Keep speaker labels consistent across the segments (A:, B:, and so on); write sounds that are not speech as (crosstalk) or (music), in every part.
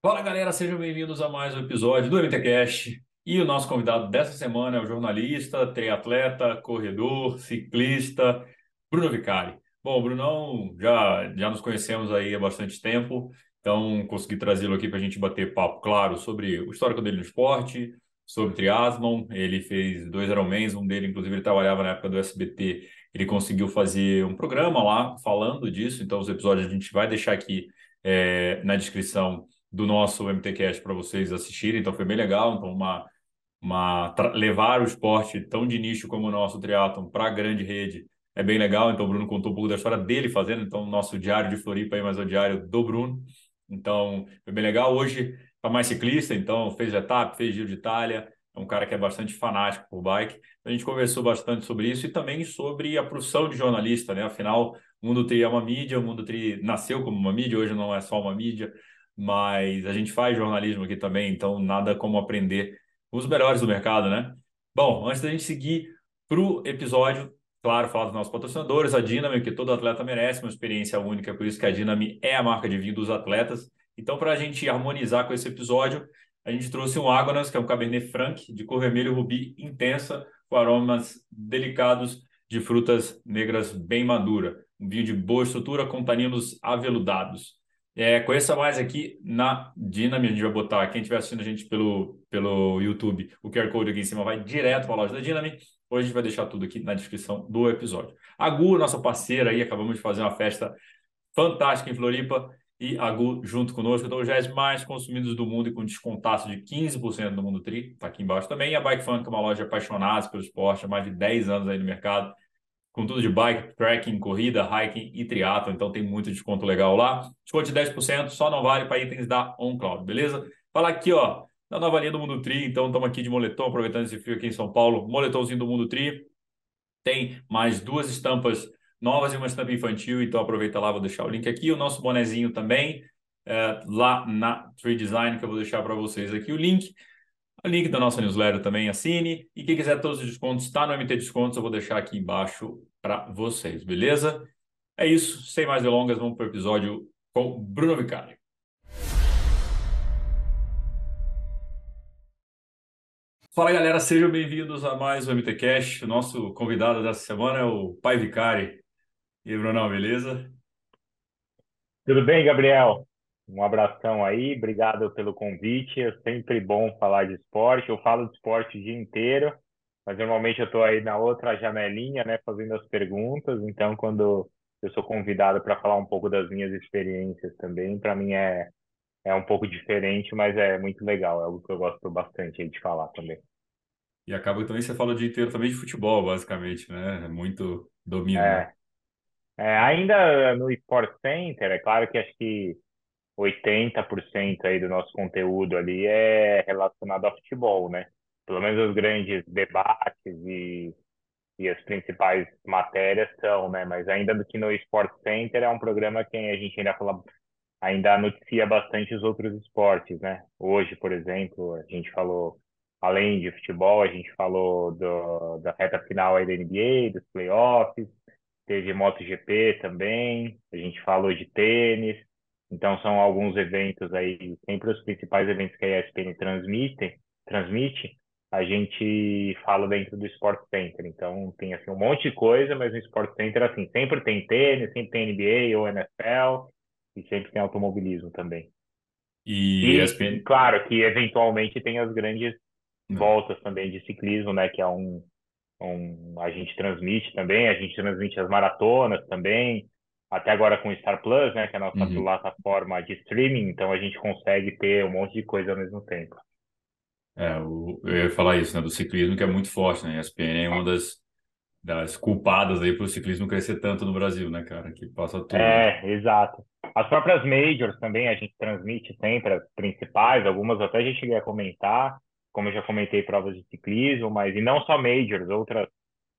A: Fala galera, sejam bem-vindos a mais um episódio do MTCast. E o nosso convidado dessa semana é o jornalista, triatleta, corredor, ciclista, Bruno Vicari. Bom, o Brunão já, já nos conhecemos aí há bastante tempo, então consegui trazê-lo aqui para a gente bater papo, claro, sobre o histórico dele no esporte, sobre triatlon. Ele fez dois Ironmans, um dele, inclusive, ele trabalhava na época do SBT. Ele conseguiu fazer um programa lá falando disso, então os episódios a gente vai deixar aqui é, na descrição do nosso MTCast para vocês assistirem, então foi bem legal. Então, uma, uma levar o esporte tão de nicho como o nosso triatlon para a grande rede é bem legal. Então, o Bruno contou um pouco da história dele fazendo, então, o nosso diário de Floripa aí, mas é o diário do Bruno. Então, foi bem legal. Hoje está mais ciclista, então fez etapa, fez Giro de Itália, é um cara que é bastante fanático por bike. A gente conversou bastante sobre isso e também sobre a profissão de jornalista, né? Afinal, o Mundo Tri é uma mídia, o Mundo Tri nasceu como uma mídia, hoje não é só uma mídia mas a gente faz jornalismo aqui também, então nada como aprender os melhores do mercado, né? Bom, antes da gente seguir para o episódio, claro, falar dos nossos patrocinadores, a Dinami, que todo atleta merece uma experiência única, por isso que a Dinami é a marca de vinho dos atletas. Então, para a gente harmonizar com esse episódio, a gente trouxe um Ágonas, que é um Cabernet Franc de cor vermelho rubi intensa, com aromas delicados de frutas negras bem madura. Um vinho de boa estrutura com taninos aveludados. É, conheça mais aqui na Dinami, a gente vai botar, quem estiver assistindo a gente pelo, pelo YouTube, o QR Code aqui em cima vai direto para a loja da Dinami. Hoje a gente vai deixar tudo aqui na descrição do episódio. A Gu, nossa parceira aí, acabamos de fazer uma festa fantástica em Floripa e a Gu junto conosco. Então, os mais consumidos do mundo e com descontaço de 15% no Mundo Tri, tá aqui embaixo também. E a Bike Fun, que é uma loja apaixonada pelo esporte, há mais de 10 anos aí no mercado com tudo de bike, trekking, corrida, hiking e triatlo. Então tem muito desconto legal lá. Desconto de 10%, só não vale para itens da OnCloud, beleza? Fala aqui, ó, da nova linha do Mundo Tri. Então estamos aqui de moletom, aproveitando esse frio aqui em São Paulo. Moletomzinho do Mundo Tri. Tem mais duas estampas novas e uma estampa infantil. Então aproveita lá, vou deixar o link aqui. O nosso bonezinho também, é, lá na Tree Design, que eu vou deixar para vocês aqui o link. O link da nossa newsletter também, assine. E quem quiser todos os descontos, está no MT Descontos, eu vou deixar aqui embaixo para vocês, beleza? É isso, sem mais delongas, vamos para o episódio com Bruno Vicari. Fala galera, sejam bem-vindos a mais um MTCast. O nosso convidado dessa semana é o Pai Vicari. E aí, Brunão, beleza?
B: Tudo bem, Gabriel? Um abração aí, obrigado pelo convite. É sempre bom falar de esporte. Eu falo de esporte o dia inteiro, mas normalmente eu estou aí na outra janelinha, né, fazendo as perguntas. Então, quando eu sou convidado para falar um pouco das minhas experiências também, para mim é, é um pouco diferente, mas é muito legal. É algo que eu gosto bastante aí de falar também.
A: E acaba também você fala o dia inteiro também de futebol, basicamente, né? É muito domínio.
B: É. Né? é ainda no Sport Center, é claro que acho que 80% aí do nosso conteúdo ali é relacionado ao futebol, né? Pelo menos os grandes debates e, e as principais matérias são, né? Mas ainda do que no Sport Center é um programa que a gente ainda fala, ainda noticia bastante os outros esportes, né? Hoje, por exemplo, a gente falou além de futebol, a gente falou do, da reta final aí da NBA, dos playoffs, teve MotoGP também, a gente falou de tênis, então, são alguns eventos aí, sempre os principais eventos que a ESPN transmite, transmite a gente fala dentro do Sport Center. Então, tem assim, um monte de coisa, mas no Sport Center, assim, sempre tem tênis, sempre tem NBA ou NFL, e sempre tem automobilismo também.
A: E,
B: e ESPN... claro, que eventualmente tem as grandes Não. Hum. voltas também de ciclismo, né, que é um, um... a gente transmite também, a gente transmite as maratonas também, até agora com o Star Plus, né, que é a nossa uhum. plataforma de streaming, então a gente consegue ter um monte de coisa ao mesmo tempo.
A: É, o, eu ia falar isso, né, do ciclismo, que é muito forte, né? A ESPN é uma das, das culpadas aí para o ciclismo crescer tanto no Brasil, né, cara? Que passa tudo.
B: É, exato. As próprias majors também a gente transmite sempre, as principais, algumas até a gente cheguei a comentar, como eu já comentei provas de ciclismo, mas e não só majors, outras.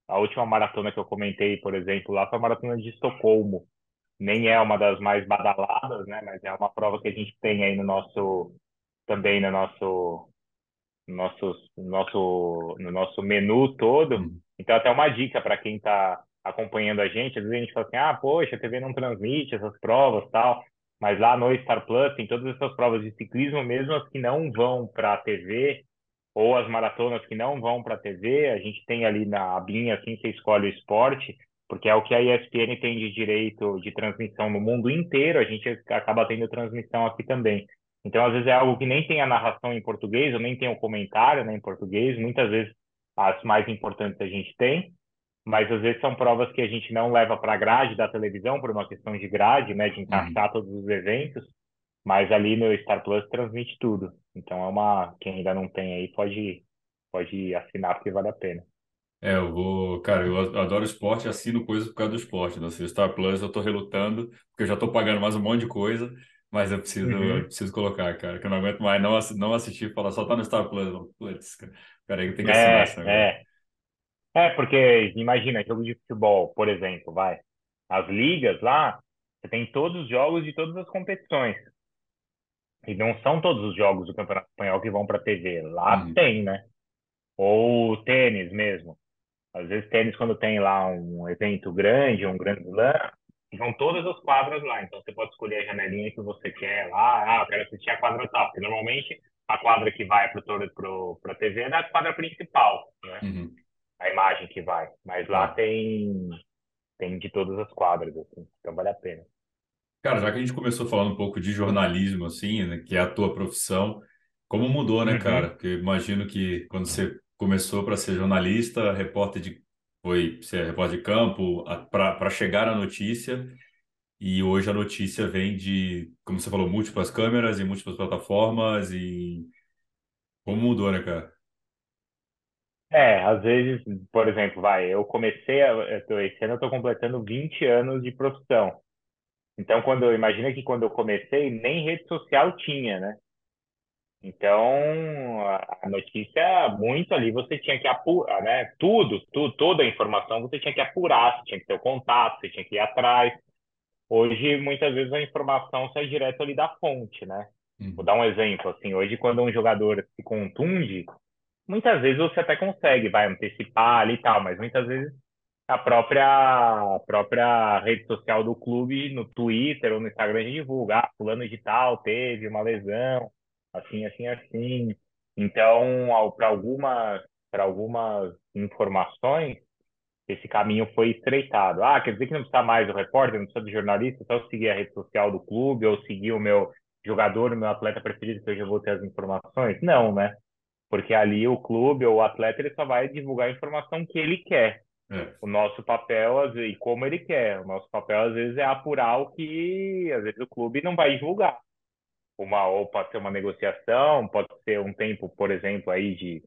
B: A última maratona que eu comentei, por exemplo, lá foi a maratona de Estocolmo, nem é uma das mais badaladas, né? Mas é uma prova que a gente tem aí no nosso também no nosso nosso nosso no nosso menu todo. Uhum. Então até uma dica para quem está acompanhando a gente, às vezes a gente fala assim: "Ah, poxa, a TV não transmite essas provas, tal". Mas lá no Star Plus tem todas essas provas de ciclismo, mesmo as que não vão para a TV, ou as maratonas que não vão para a TV, a gente tem ali na abinha, assim, você escolhe o esporte, porque é o que a ESPN tem de direito de transmissão no mundo inteiro, a gente acaba tendo transmissão aqui também. Então, às vezes é algo que nem tem a narração em português, ou nem tem o comentário né, em português, muitas vezes as mais importantes a gente tem, mas às vezes são provas que a gente não leva para a grade da televisão, por uma questão de grade, né, de encaixar uhum. todos os eventos, mas ali no Star Plus transmite tudo. Então é uma, quem ainda não tem aí pode pode assinar porque vale a pena.
A: É, eu vou, cara, eu adoro esporte, assino coisas por causa do esporte. Não né? Star Plus eu tô relutando, porque eu já tô pagando mais um monte de coisa, mas eu preciso, uhum. eu preciso colocar, cara, que eu não aguento mais não, não assistir e falar só tá no Star Plus. Putz, cara, peraí, tem que assinar essa
B: é, é. é, porque imagina, jogo de futebol, por exemplo, vai. As ligas lá, você tem todos os jogos de todas as competições. E não são todos os jogos do Campeonato Espanhol que vão para TV. Lá uhum. tem, né? Ou tênis mesmo. Às vezes tênis quando tem lá um evento grande, um grande slam, vão todas as quadras lá. Então você pode escolher a janelinha que você quer lá. Ah, eu quero assistir a quadra tal. Porque normalmente a quadra que vai para a TV é da quadra principal, né? Uhum. A imagem que vai. Mas lá uhum. tem tem de todas as quadras, assim. Então vale a pena.
A: Cara, já que a gente começou falando um pouco de jornalismo, assim, né, que é a tua profissão, como mudou, né, uhum. cara? Porque imagino que quando você começou para ser jornalista, repórter de foi ser repórter de campo, para chegar à notícia, e hoje a notícia vem de, como você falou, múltiplas câmeras e múltiplas plataformas, e como mudou, né, cara?
B: É, às vezes, por exemplo, vai, eu comecei, eu esse ano eu estou completando 20 anos de profissão. Então, quando eu imagino que quando eu comecei, nem rede social tinha, né? Então, a notícia, muito ali, você tinha que apurar, né? Tudo, tudo, toda a informação você tinha que apurar, você tinha que ter o contato, você tinha que ir atrás. Hoje, muitas vezes, a informação sai direto ali da fonte, né? Uhum. Vou dar um exemplo, assim, hoje quando um jogador se contunde, muitas vezes você até consegue, vai antecipar ali e tal, mas muitas vezes a própria, a própria rede social do clube, no Twitter ou no Instagram, divulga, ah, fulano de tal teve uma lesão, assim, assim, assim. Então, para algumas, para algumas informações, esse caminho foi estreitado. Ah, quer dizer que não precisa mais do repórter, não precisa do jornalista, só seguir a rede social do clube ou seguir o meu jogador, o meu atleta preferido, que eu já vou ter as informações? Não, né? Porque ali o clube ou o atleta ele só vai divulgar a informação que ele quer. É. O nosso papel, às vezes, e como ele quer, o nosso papel às vezes é apurar o que às vezes o clube não vai divulgar uma ou pode ser uma negociação, pode ser um tempo, por exemplo, aí de,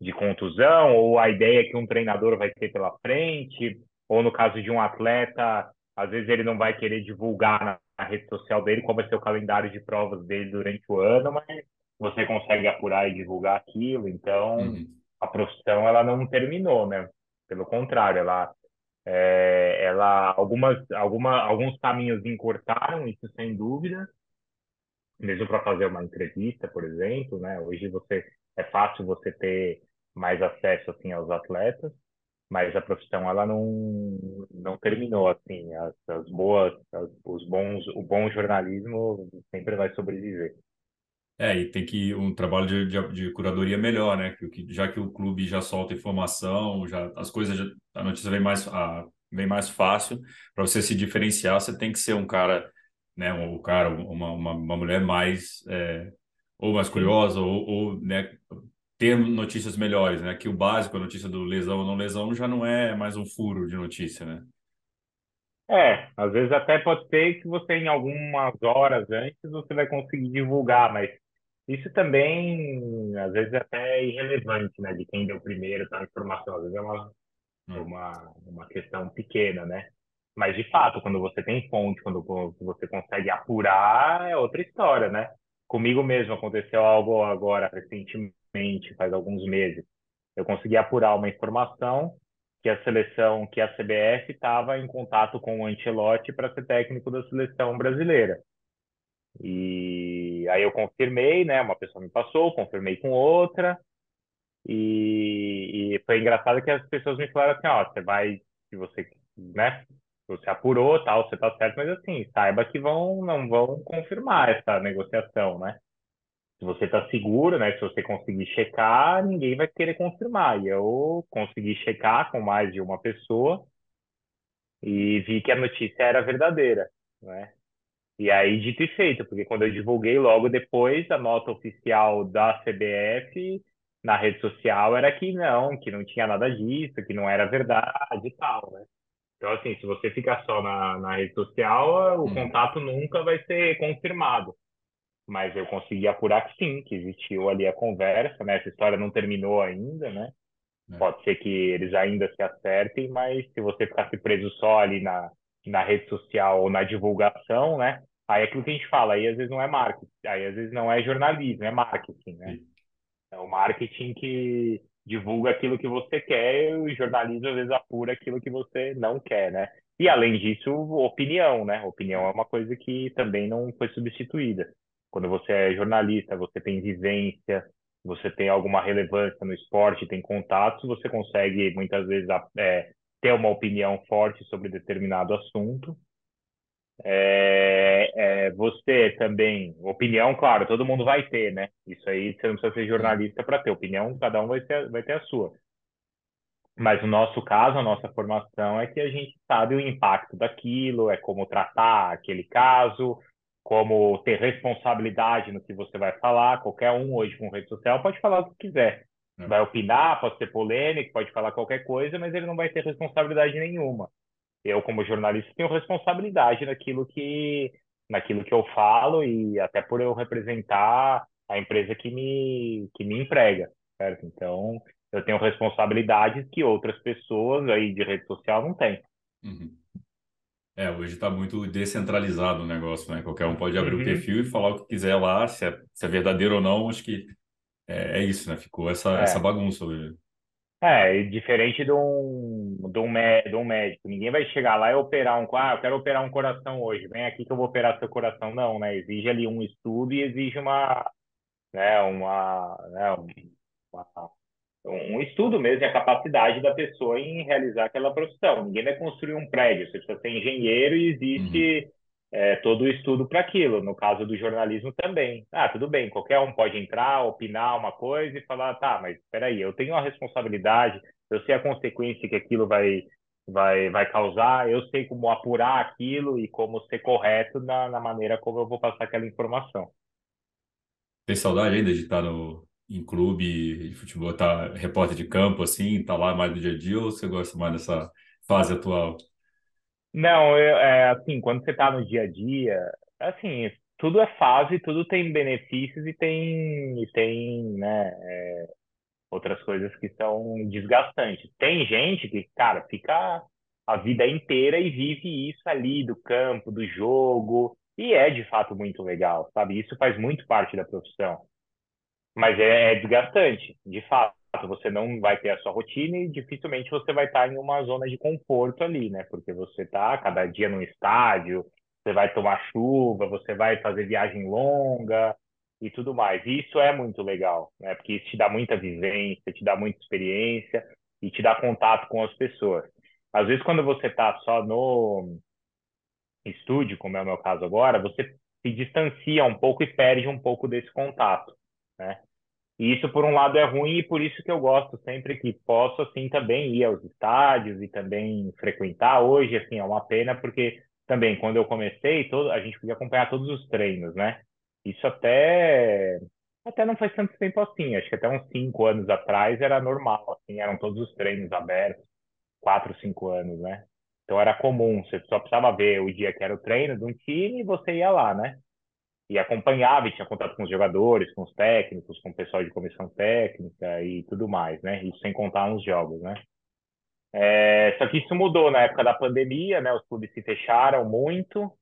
B: de contusão, ou a ideia que um treinador vai ter pela frente, ou no caso de um atleta, às vezes ele não vai querer divulgar na, na rede social dele qual vai ser o calendário de provas dele durante o ano, mas você consegue apurar e divulgar aquilo, então uhum. a profissão ela não terminou, né? Pelo contrário, ela é, ela algumas alguma, alguns caminhos encurtaram, isso sem dúvida, mesmo para fazer uma entrevista, por exemplo, né? Hoje você é fácil você ter mais acesso assim aos atletas, mas a profissão ela não não terminou assim. As, as boas, as, os bons, o bom jornalismo sempre vai sobreviver.
A: É, e tem que um trabalho de, de, de curadoria melhor, né? Que, já que o clube já solta informação, já as coisas, já, a notícia vem mais, a, vem mais fácil para você se diferenciar. Você tem que ser um cara né, um, cara, uma, uma, uma mulher mais é, ou mais curiosa ou, ou né, ter notícias melhores, né? Que o básico, a notícia do lesão ou não lesão, já não é mais um furo de notícia, né?
B: É, às vezes até pode ser que você em algumas horas antes você vai conseguir divulgar, mas isso também às vezes é até irrelevante, né? De quem deu primeiro tá, informação, às vezes é uma, hum. uma, uma questão pequena, né? Mas, de fato, quando você tem fonte, quando você consegue apurar, é outra história, né? Comigo mesmo aconteceu algo agora, recentemente, faz alguns meses. Eu consegui apurar uma informação que a seleção, que a CBF estava em contato com o Ancelotti para ser técnico da seleção brasileira. E aí eu confirmei, né? Uma pessoa me passou, confirmei com outra. E, e foi engraçado que as pessoas me falaram assim, ó, você vai, se você, né? Você apurou, tal, você tá certo, mas assim, saiba que vão, não vão confirmar essa negociação, né? Se você tá seguro, né? Se você conseguir checar, ninguém vai querer confirmar. E eu consegui checar com mais de uma pessoa e vi que a notícia era verdadeira, né? E aí, dito e feito, porque quando eu divulguei logo depois, a nota oficial da CBF na rede social era que não, que não tinha nada disso, que não era verdade e tal, né? Então, assim, se você ficar só na, na rede social, o hum. contato nunca vai ser confirmado. Mas eu consegui apurar que sim, que existiu ali a conversa, né? Essa história não terminou ainda, né? É. Pode ser que eles ainda se acertem, mas se você ficasse preso só ali na, na rede social ou na divulgação, né? Aí é aquilo que a gente fala, aí às vezes não é marketing, aí às vezes não é jornalismo, é marketing, né? É o marketing que divulga aquilo que você quer e o jornalismo às vezes apura aquilo que você não quer, né? E além disso, opinião, né? Opinião é uma coisa que também não foi substituída. Quando você é jornalista, você tem vivência, você tem alguma relevância no esporte, tem contatos, você consegue muitas vezes é, ter uma opinião forte sobre determinado assunto é, é, você também, opinião, claro, todo mundo vai ter, né? Isso aí você não precisa ser jornalista para ter opinião, cada um vai ter, vai ter a sua. Mas no nosso caso, a nossa formação é que a gente sabe o impacto daquilo, é como tratar aquele caso, como ter responsabilidade no que você vai falar. Qualquer um hoje com rede social pode falar o que quiser. É. Vai opinar, pode ser polêmico, pode falar qualquer coisa, mas ele não vai ter responsabilidade nenhuma eu como jornalista tenho responsabilidade naquilo que naquilo que eu falo e até por eu representar a empresa que me que me emprega, certo? Então, eu tenho responsabilidades que outras pessoas aí de rede social não têm.
A: Uhum. É, hoje está muito descentralizado o negócio, né? Qualquer um pode abrir uhum. o perfil e falar o que quiser lá, se é, se é verdadeiro ou não, acho que é, é isso, né? Ficou essa, é. essa bagunça hoje.
B: É, diferente de um, de, um, de um médico. Ninguém vai chegar lá e operar um. Ah, eu quero operar um coração hoje. Vem aqui que eu vou operar seu coração. Não, né? Exige ali um estudo e exige uma. Né, uma, né, uma, um estudo mesmo, e a capacidade da pessoa em realizar aquela profissão. Ninguém vai construir um prédio. Você precisa ser engenheiro e existe. Uhum é, todo o estudo para aquilo. No caso do jornalismo também. Ah, tudo bem, qualquer um pode entrar, opinar uma coisa e falar, tá, mas espera aí, eu tenho uma responsabilidade, eu sei a consequência que aquilo vai, vai, vai causar, eu sei como apurar aquilo e como ser correto na, na maneira como eu vou passar aquela informação.
A: Tem saudade ainda de estar no, em clube de futebol, tá repórter de campo, assim, tá lá mais no dia a dia, ou você gosta mais dessa fase atual?
B: Não, eu, é, assim, quando você está no dia a dia, assim, tudo é fase, tudo tem benefícios e tem, e tem, né, é, outras coisas que são desgastantes. Tem gente que, cara, fica a vida inteira e vive isso ali do campo, do jogo, e é de fato muito legal, sabe? Isso faz muito parte da profissão. Mas é, é desgastante, de fato você não vai ter a sua rotina e dificilmente você vai estar em uma zona de conforto ali, né? Porque você está cada dia no estádio, você vai tomar chuva, você vai fazer viagem longa e tudo mais. E isso é muito legal, né? Porque isso te dá muita vivência, te dá muita experiência e te dá contato com as pessoas. Às vezes, quando você está só no estúdio, como é o meu caso agora, você se distancia um pouco e perde um pouco desse contato, né? E isso, por um lado, é ruim e por isso que eu gosto sempre que posso, assim, também ir aos estádios e também frequentar. Hoje, assim, é uma pena porque também, quando eu comecei, todo, a gente podia acompanhar todos os treinos, né? Isso até, até não faz tanto tempo assim. Acho que até uns cinco anos atrás era normal, assim, eram todos os treinos abertos. Quatro, cinco anos, né? Então era comum, você só precisava ver o dia que era o treino de um time e você ia lá, né? E acompanhava e tinha contato com os jogadores, com os técnicos, com o pessoal de comissão técnica e tudo mais, né? Isso sem contar nos jogos, né? É, só que isso mudou na época da pandemia, né? Os clubes se fecharam muito,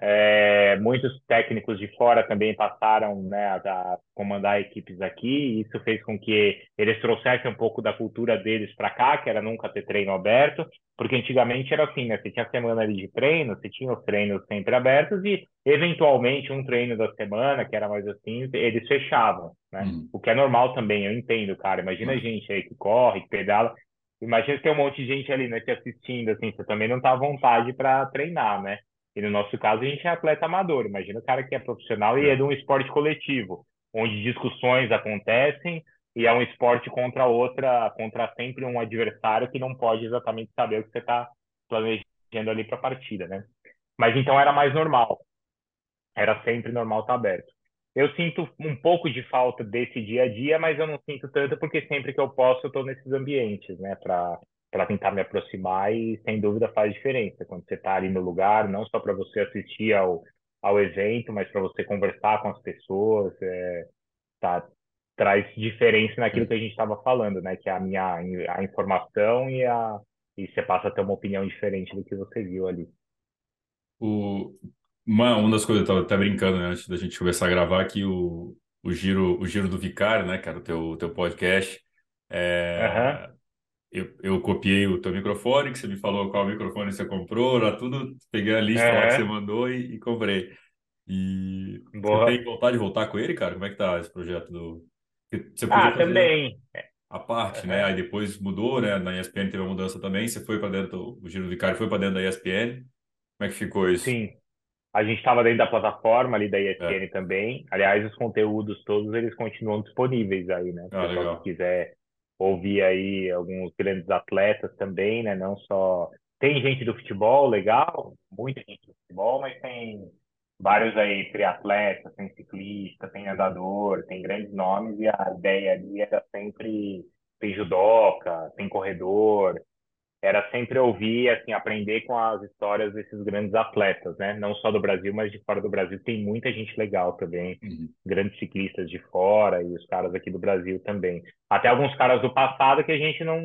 B: é, muitos técnicos de fora também passaram né, a, comandar equipes aqui, e isso fez com que eles trouxessem um pouco da cultura deles para cá, que era nunca ter treino aberto, porque antigamente era assim, né? Você tinha semana ali de treino, você tinha os treinos sempre abertos e, eventualmente, um treino da semana, que era mais assim, eles fechavam, né? Uhum. O que é normal também, eu entendo, cara. Imagina uhum. a gente aí que corre, que pedala, imagina ter um monte de gente ali, né, te assistindo, assim, você também não tá à vontade para treinar, né? E no nosso caso, a gente é atleta amador. Imagina o cara que é profissional e é
A: É.
B: de um esporte coletivo, onde discussões acontecem e é um esporte contra outra, contra sempre um adversário que não pode exatamente saber o que você está planejando ali para a partida, né? Mas então era mais normal, era sempre normal estar aberto. Eu sinto um pouco de falta desse dia a dia, mas eu não sinto tanto porque sempre que eu posso eu estou nesses ambientes, né, para para tentar me aproximar e sem dúvida faz diferença. Quando você está ali no lugar, não só para você assistir ao, ao evento, mas para você conversar com as pessoas, é, tá, traz diferença naquilo que a gente estava falando, né, que é a minha a informação e a e você passa a ter uma opinião diferente do que você viu ali.
A: O, uma, uma das coisas, eu tava até brincando, né, antes da gente começar a gravar, que o, o Giro, o Giro do Vicário, né, cara, o teu, teu podcast, é, eu, eu copiei o teu microfone, que você me falou qual microfone você comprou, era tudo, peguei a lista lá que você mandou e, e comprei. E você tem
B: boa.
A: vontade de voltar com ele, cara? Como é que tá esse projeto do... Você podia
B: Ah, também.
A: a parte, né?
B: Aham,
A: Aí depois mudou, né? Na ESPN teve uma mudança também. Você foi para dentro, o Giro Vicário foi para dentro da ESPN. Como é que ficou isso?
B: sim. A gente estava dentro da plataforma ali da
A: É.
B: ESPN também. Aliás, os conteúdos todos eles continuam disponíveis aí, né? O
A: Ah, legal.
B: quiser ouvir aí alguns grandes atletas também, né? Não só tem gente do futebol, legal, muita gente do futebol, mas tem vários aí triatletas, tem ciclista, tem nadador, tem grandes nomes e a ideia ali era sempre tem judoca, tem corredor, era sempre ouvir, assim, aprender com as histórias desses grandes atletas, né? Não só do Brasil, mas de fora do Brasil. Tem muita gente legal também,
A: Uhum.
B: grandes ciclistas de fora e os caras aqui do Brasil também. Até alguns caras do passado que a gente não,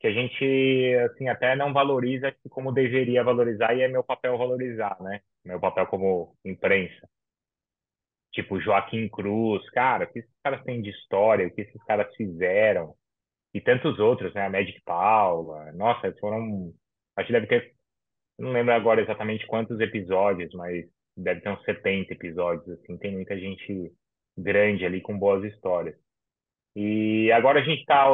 B: que a gente, assim, até não valoriza como deveria valorizar e é meu papel valorizar, né? Meu papel como imprensa. Tipo Joaquim Cruz, cara, o que esses caras têm de história, o que esses caras fizeram e tantos outros, né? A Magic Paula. Nossa, foram. Acho que deve ter. Não lembro agora exatamente quantos episódios, mas deve ter uns 70 episódios, assim. Tem muita gente grande ali com boas histórias. E agora a gente está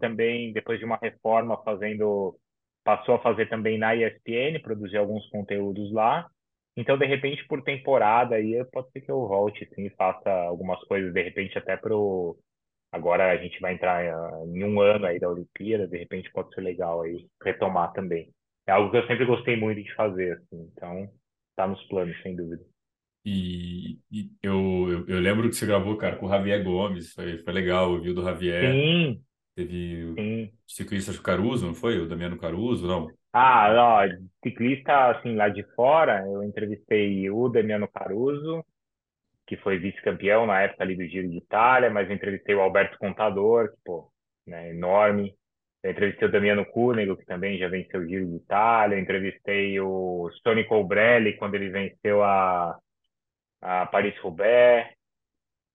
B: também, depois de uma reforma, fazendo. Passou a fazer também na ESPN, produzir alguns conteúdos lá. Então, de repente, por temporada, aí pode ser que eu volte, sim, e faça algumas coisas, de repente, até pro Agora a gente vai entrar eh, em um ano aí da Olimpíada, de repente pode ser legal aí retomar também. É algo que eu sempre gostei muito de fazer, assim, então tá nos planos, sem dúvida.
A: E, e eu, eu, eu lembro que você gravou, cara, com o Javier Gomes. Foi, foi legal, ouviu do Javier.
B: Sim,
A: Teve o
B: sim.
A: ciclista Caruso, não foi? O Damiano Caruso, não?
B: Ah, ó, ciclista, assim, lá de fora, eu entrevistei o Damiano Caruso, que foi vice-campeão na época ali do Giro de Itália, mas eu entrevistei o Alberto Contador, que, pô, né, enorme. Eu entrevistei o Damiano Cunego, que também já venceu o Giro de Itália. Eu entrevistei o Tony Colbrelli, quando ele venceu a, a Paris-Roubaix.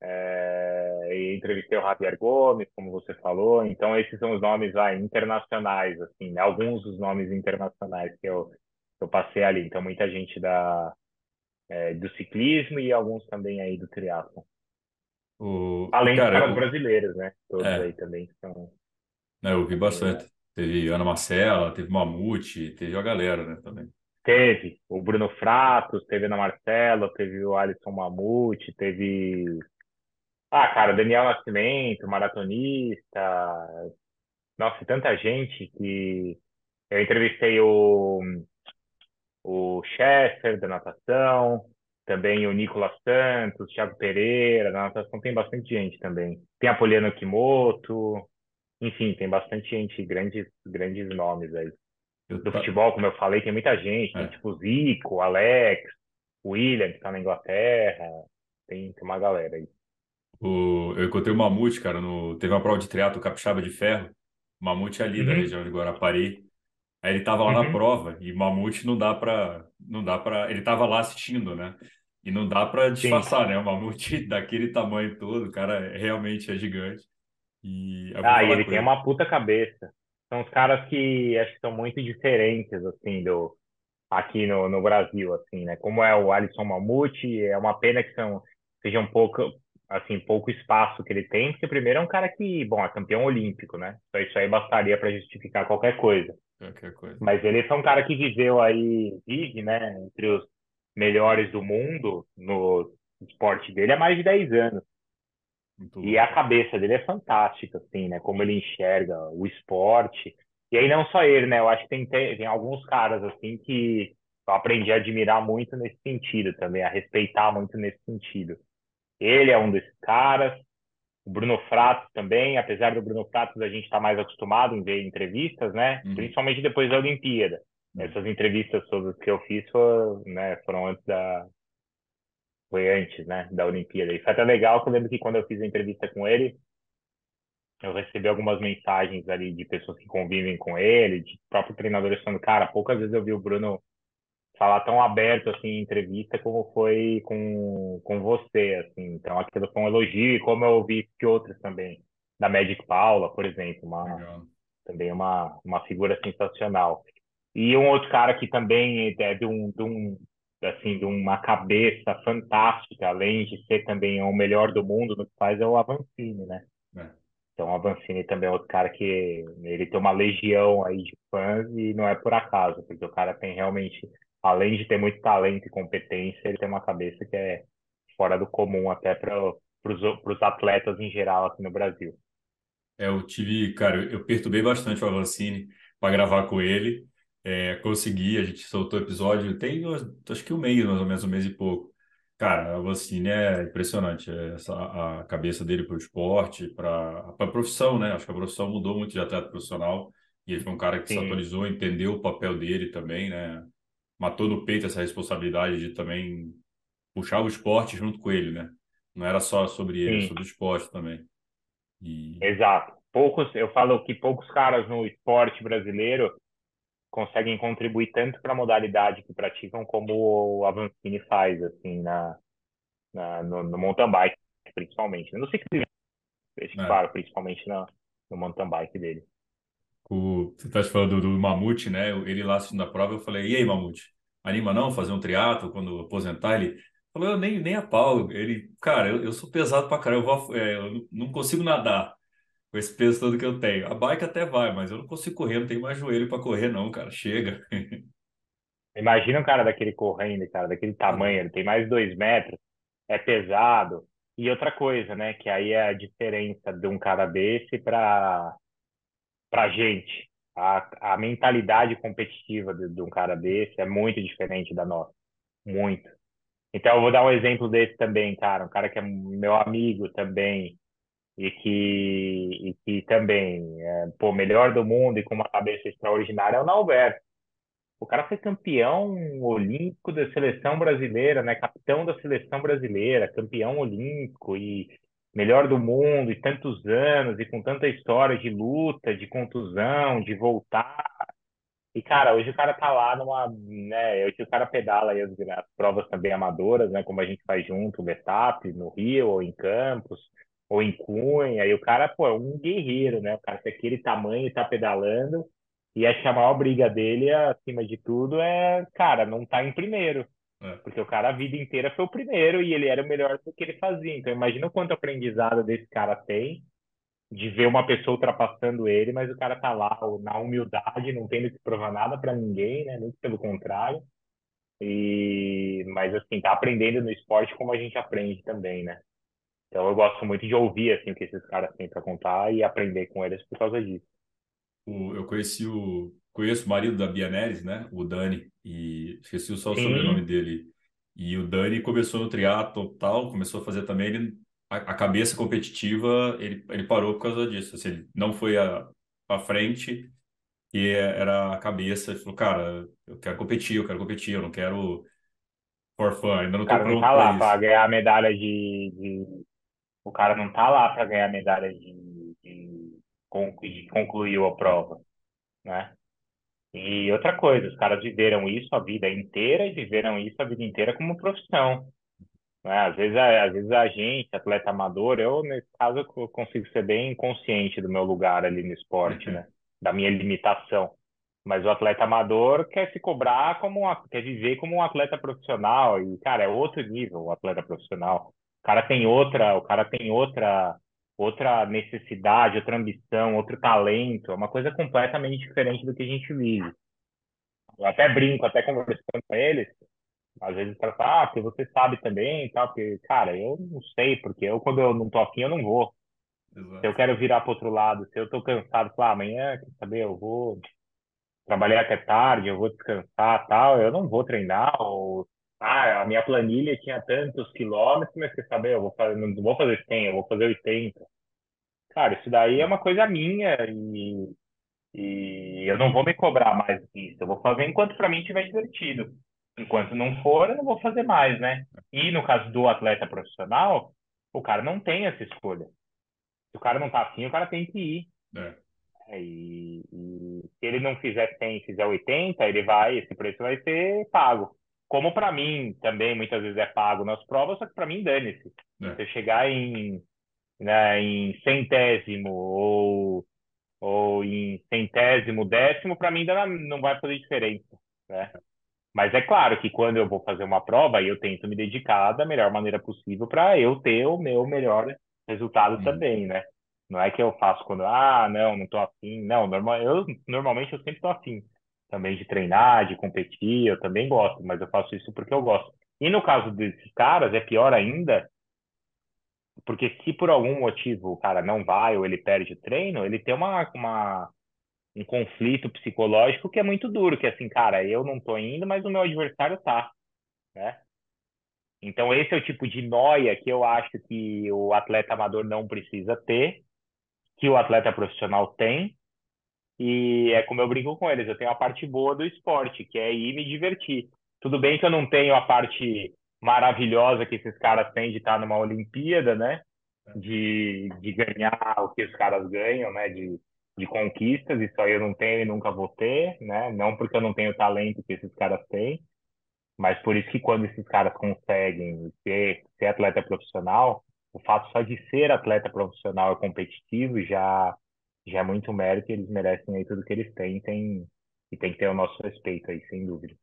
B: É, entrevistei o Javier Gomes, como você falou. Então, esses são os nomes vai, internacionais, assim, né? alguns dos nomes internacionais que eu, eu passei ali. Então, muita gente da, é, do ciclismo e alguns também aí do triatlo.
A: O,
B: Além dos
A: cara,
B: caras
A: eu,
B: brasileiros, né? Todos aí
A: é,
B: também que são,
A: eu vi bastante.
B: legais.
A: Teve Ana Marcela, teve Mamute, teve a galera, né, também.
B: Teve o Bruno Fratos, teve Ana Marcela, teve o Alisson Mamute, teve. Ah, cara, Daniel Nascimento, maratonista. Nossa, tanta gente que. Eu entrevistei o, o Chester da natação, também o Nicolas Santos, Thiago Pereira, da natação tem bastante gente também. Tem a Poliana Kimoto, enfim, tem bastante gente, grandes, grandes nomes aí.
A: Eu,
B: Do
A: tá,
B: futebol, como eu falei, tem muita gente, tem
A: é,
B: tipo Zico, Alex, William, que tá na Inglaterra, tem, tem uma galera aí.
A: o, eu encontrei o Mamute, cara, no, teve uma prova de triatlo capixaba de ferro. O Mamute é ali da
B: Uhum,
A: região de Guarapari. Aí ele tava lá na
B: uhum,
A: prova e Mamute não dá pra, não dá para, ele tava lá assistindo, né? E não dá
B: sim.
A: disfarçar, né? O Mamute (laughs) daquele tamanho todo, o cara é- realmente é gigante. E vou
B: Ah, e ele tem uma puta cabeça. São os caras que acho que são muito diferentes, assim, do, aqui no, no Brasil, assim, né? Como é o Alisson Mamute, é uma pena que são, seja um pouco, assim, pouco espaço que ele tem, porque primeiro é um cara que, bom, é campeão olímpico, né? Então isso aí bastaria para justificar qualquer coisa.
A: Qualquer coisa.
B: Mas ele foi um cara que viveu aí, vive, né, entre os melhores do mundo no esporte dele há mais de 10 anos.
A: Muito
B: E a cabeça dele é fantástica, assim, né? Como ele enxerga o esporte. E aí não só ele, né? Eu acho que tem, tem, tem alguns caras, assim, que eu aprendi a admirar muito nesse sentido também, a respeitar muito nesse sentido. Ele é um desses caras. Bruno Fratos também, apesar do Bruno Fratos a gente estar tá mais acostumado em ver entrevistas, né?
A: Uhum.
B: Principalmente depois da Olimpíada.
A: Uhum.
B: Essas entrevistas todas que eu fiz foram, né, foram antes da foi antes, né, da Olimpíada. E foi até legal que eu lembro que quando eu fiz a entrevista com ele, eu recebi algumas mensagens ali de pessoas que convivem com ele, de próprios treinadores falando, cara, poucas vezes eu vi o Bruno falar tão aberto assim em entrevista como foi com, com você, assim. Então aquilo foi um elogio, e como eu ouvi que outros também, da Magic Paula, por exemplo, uma
A: Legal.
B: também uma uma figura sensacional. E um outro cara que também é de um, de um assim, de uma cabeça fantástica, além de ser também o melhor do mundo no que faz, é o Avancini, né?
A: É.
B: Então, o Avancini também é outro cara que ele tem uma legião aí de fãs e não é por acaso, porque o cara tem realmente, além de ter muito talento e competência, ele tem uma cabeça que é fora do comum até para os atletas em geral aqui no Brasil.
A: É, eu tive, cara, eu perturbei bastante o Avancini para gravar com ele. É, consegui, a gente soltou o episódio, tem acho que um mês, mais ou menos, um mês e pouco. Cara, o Avancini é impressionante, é essa, a cabeça dele para o esporte, para a profissão, né? Acho que a profissão mudou muito de atleta profissional e ele foi um cara que Sim. se atualizou, entendeu o papel dele também, né? Matou no peito essa responsabilidade de também puxar o esporte junto com ele, né? Não era só sobre ele, Sim. sobre o esporte também.
B: E... Exato. Poucos, eu falo que poucos caras no esporte brasileiro conseguem contribuir tanto para a modalidade que praticam como o Avancini faz, assim, na, na no, no, mountain bike, principalmente. No ciclismo, é. claro, principalmente no, no mountain bike dele.
A: O, você está falando do, do Mamute, né? Ele lá assistindo a prova, eu falei, e aí, Mamute, anima não fazer um triatlo quando aposentar? Ele falou, eu nem, nem a pau. Ele, cara, eu, eu sou pesado pra caramba, eu, vou, é, eu não consigo nadar com esse peso todo que eu tenho. A bike até vai, mas eu não consigo correr, não tenho mais joelho para correr, não, cara. Chega. (laughs)
B: Imagina um cara daquele correndo, cara, daquele tamanho, ele tem mais dois metros, é pesado. E outra coisa, né, que aí é a diferença de um cara desse para para gente. A, a mentalidade competitiva de, de um cara desse é muito diferente da nossa. Muito. Então, eu vou dar um exemplo desse também, cara. Um cara que é meu amigo também, e que, e que também, é, pô, melhor do mundo e com uma cabeça extraordinária é o Nauber. O cara foi campeão olímpico da seleção brasileira, né? Capitão da seleção brasileira, campeão olímpico e melhor do mundo e tantos anos e com tanta história de luta, de contusão, de voltar. E cara, hoje o cara tá lá numa, né? Hoje o cara pedala aí as, as provas também amadoras, né? Como a gente faz junto, no Etap, no Rio ou em Campos ou em Cunha, e o cara, pô, é um guerreiro, né? O cara tem aquele tamanho, tá pedalando, e acho que a maior briga dele, acima de tudo, é, cara, não tá em primeiro. É. Porque o cara a vida inteira foi o primeiro e ele era o melhor do que ele fazia. Então imagina o quanto aprendizado desse cara tem de ver uma pessoa ultrapassando ele, mas o cara tá lá na humildade, não tendo que provar nada para ninguém, né? Muito pelo contrário. E mas assim, tá aprendendo no esporte como a gente aprende também, né? Então eu gosto muito de ouvir assim o que esses caras têm para contar e aprender com eles por causa disso.
A: Eu conheci o conheço o marido da Bianeres, né? O Dani e esqueci só o Sim. sobrenome dele. E o Dani começou no triatlo tal, começou a fazer também ele, a, a, cabeça competitiva, ele, ele parou por causa disso. Assim, ele não foi a, a frente e era a cabeça. Ele falou, cara, eu quero competir, eu quero competir, eu não quero for fun, ainda não tô
B: cara,
A: pronto
B: não tá lá para ganhar a medalha de, de o cara não tá lá para ganhar medalha de, de, de concluir a prova, né? E outra coisa, os caras viveram isso a vida inteira e viveram isso a vida inteira como profissão. Né? Às vezes, a, às vezes a gente, atleta amador, eu nesse caso eu consigo ser bem consciente do meu lugar ali no esporte, uhum. né? Da minha limitação. Mas o atleta amador quer se cobrar como um, quer viver como um atleta profissional e cara é outro nível o atleta profissional O cara tem outra, o cara tem outra outra necessidade, outra ambição, outro talento, é uma coisa completamente diferente do que a gente vive. Eu até brinco, até conversando com eles, às vezes o cara fala, ah, porque você sabe também e tal, porque, cara, eu não sei, porque eu, quando eu não tô afim, eu não vou. Exato. Se eu quero virar pro outro lado, se eu tô cansado, falar, ah, amanhã, quer saber, eu vou trabalhar até tarde, eu vou descansar tal, eu não vou treinar, ou, ah, a minha planilha tinha tantos quilômetros, mas quer saber, eu vou fazer, não vou fazer 100, eu vou fazer 80. Cara, isso daí é uma coisa minha e, e eu não vou me cobrar mais disso. Eu vou fazer enquanto para mim estiver divertido. Enquanto não for, eu não vou fazer mais, né? E no caso do atleta profissional, o cara não tem essa escolha. Se o cara não tá afim, o cara tem que ir. É. é e, e, se ele não fizer 100 fizer 80, ele vai, esse preço vai ser pago. Como para mim também muitas vezes é pago nas provas, só que para mim dane-se. É. Se eu chegar em, né, em centésimo ou, ou em centésimo décimo, para mim ainda não vai fazer diferença. Né? Mas é claro que quando eu vou fazer uma prova, eu tento me dedicar da melhor maneira possível para eu ter o meu melhor resultado hum. também, né? Não é que eu faço quando, ah, não, não tô afim. Não, normal, eu, normalmente eu sempre tô afim também de treinar, de competir, eu também gosto, mas eu faço isso porque eu gosto. E no caso desses caras, é pior ainda, porque se por algum motivo o cara não vai ou ele perde o treino, ele tem uma, uma, um conflito psicológico que é muito duro, que é assim, cara, eu não tô indo, mas o meu adversário tá, né? Então esse é o tipo de noia que eu acho que o atleta amador não precisa ter, que o atleta profissional tem, e é como eu brinco com eles, eu tenho a parte boa do esporte, que é ir me divertir. Tudo bem que eu não tenho a parte maravilhosa que esses caras têm de estar numa Olimpíada, né? De, de ganhar o que os caras ganham, né? De, de conquistas, isso aí eu não tenho e nunca vou ter, né? Não porque eu não tenho o talento que esses caras têm, mas por isso que quando esses caras conseguem ser, ser atleta profissional, o fato só de ser atleta profissional e competitivo já, já é muito mérito e eles merecem aí tudo que eles têm, tem, e tem que ter o nosso respeito aí, sem dúvida.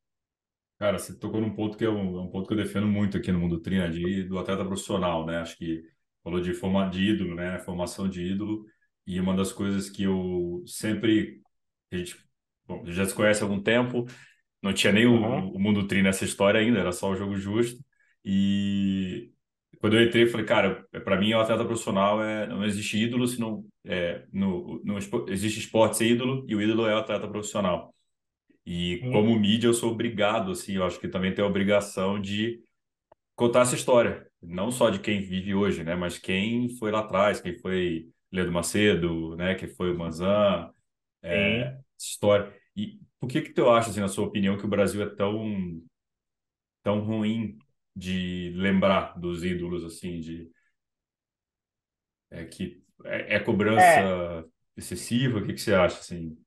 A: Cara, você tocou num ponto que é um, um ponto que eu defendo muito aqui no mundo trina, de, do atleta profissional, né? Acho que falou de forma de ídolo, né? Formação de ídolo. E uma das coisas que eu sempre. A gente, bom, já se conhece há algum tempo, não tinha nem uhum. o, o mundo trina nessa história ainda, era só o jogo justo. E quando eu entrei, eu falei, cara, para mim, o atleta profissional é, não existe ídolo, senão é, no, no, existe esporte ser ídolo e o ídolo é o atleta profissional. E hum. como mídia, eu sou obrigado, assim, eu acho que também tenho a obrigação de contar essa história, não só de quem vive hoje, né, mas quem foi lá atrás, quem foi Leandro Macedo, né, que foi o Manzan, é, história. E por que que tu acha, assim, na sua opinião, que o Brasil é tão tão ruim de lembrar dos ídolos, assim, de é que é, é cobrança é. excessiva? O que que você acha, assim?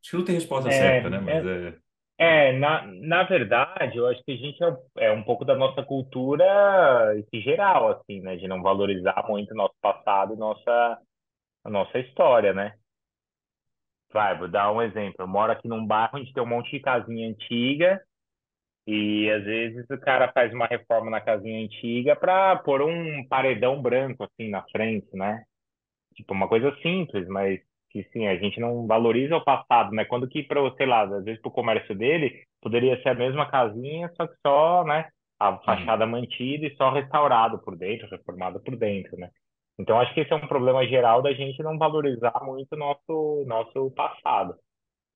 A: Acho que não tem resposta é, certa, né? Mas é,
B: é... é, na, na verdade, eu acho que a gente é, é um pouco da nossa cultura em geral, assim, né? De não valorizar muito o nosso passado, nossa, a nossa história, né? Vai, vou dar um exemplo. Eu moro aqui num bairro onde tem um monte de casinha antiga e às vezes o cara faz uma reforma na casinha antiga para pôr um paredão branco assim na frente, né? Tipo, uma coisa simples, mas que sim, a gente não valoriza o passado, né? Quando que para, sei lá, às vezes para o comércio dele poderia ser a mesma casinha, só que só, né, a uhum. fachada mantida e só restaurado por dentro, reformado por dentro, né? Então acho que esse é um problema geral da gente não valorizar muito nosso nosso passado.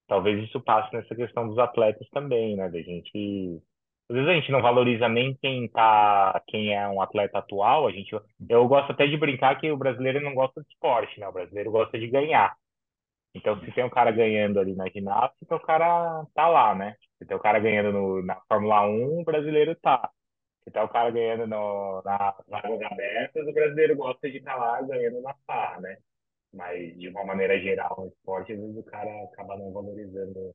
B: Talvez isso passe nessa questão dos atletas também, né? Da gente às vezes a gente não valoriza nem quem tá, quem é um atleta atual. A gente, eu gosto até de brincar que o brasileiro não gosta de esporte, né? O brasileiro gosta de ganhar. Então, se tem um cara ganhando ali na ginástica, o cara tá lá, né? Se tem o cara ganhando no, na Fórmula 1, o brasileiro tá. Se tem o cara ganhando no, na vagas abertas, o brasileiro gosta de estar tá lá ganhando na farra, né? Mas, de uma maneira geral, no esporte, às vezes o cara acaba não valorizando.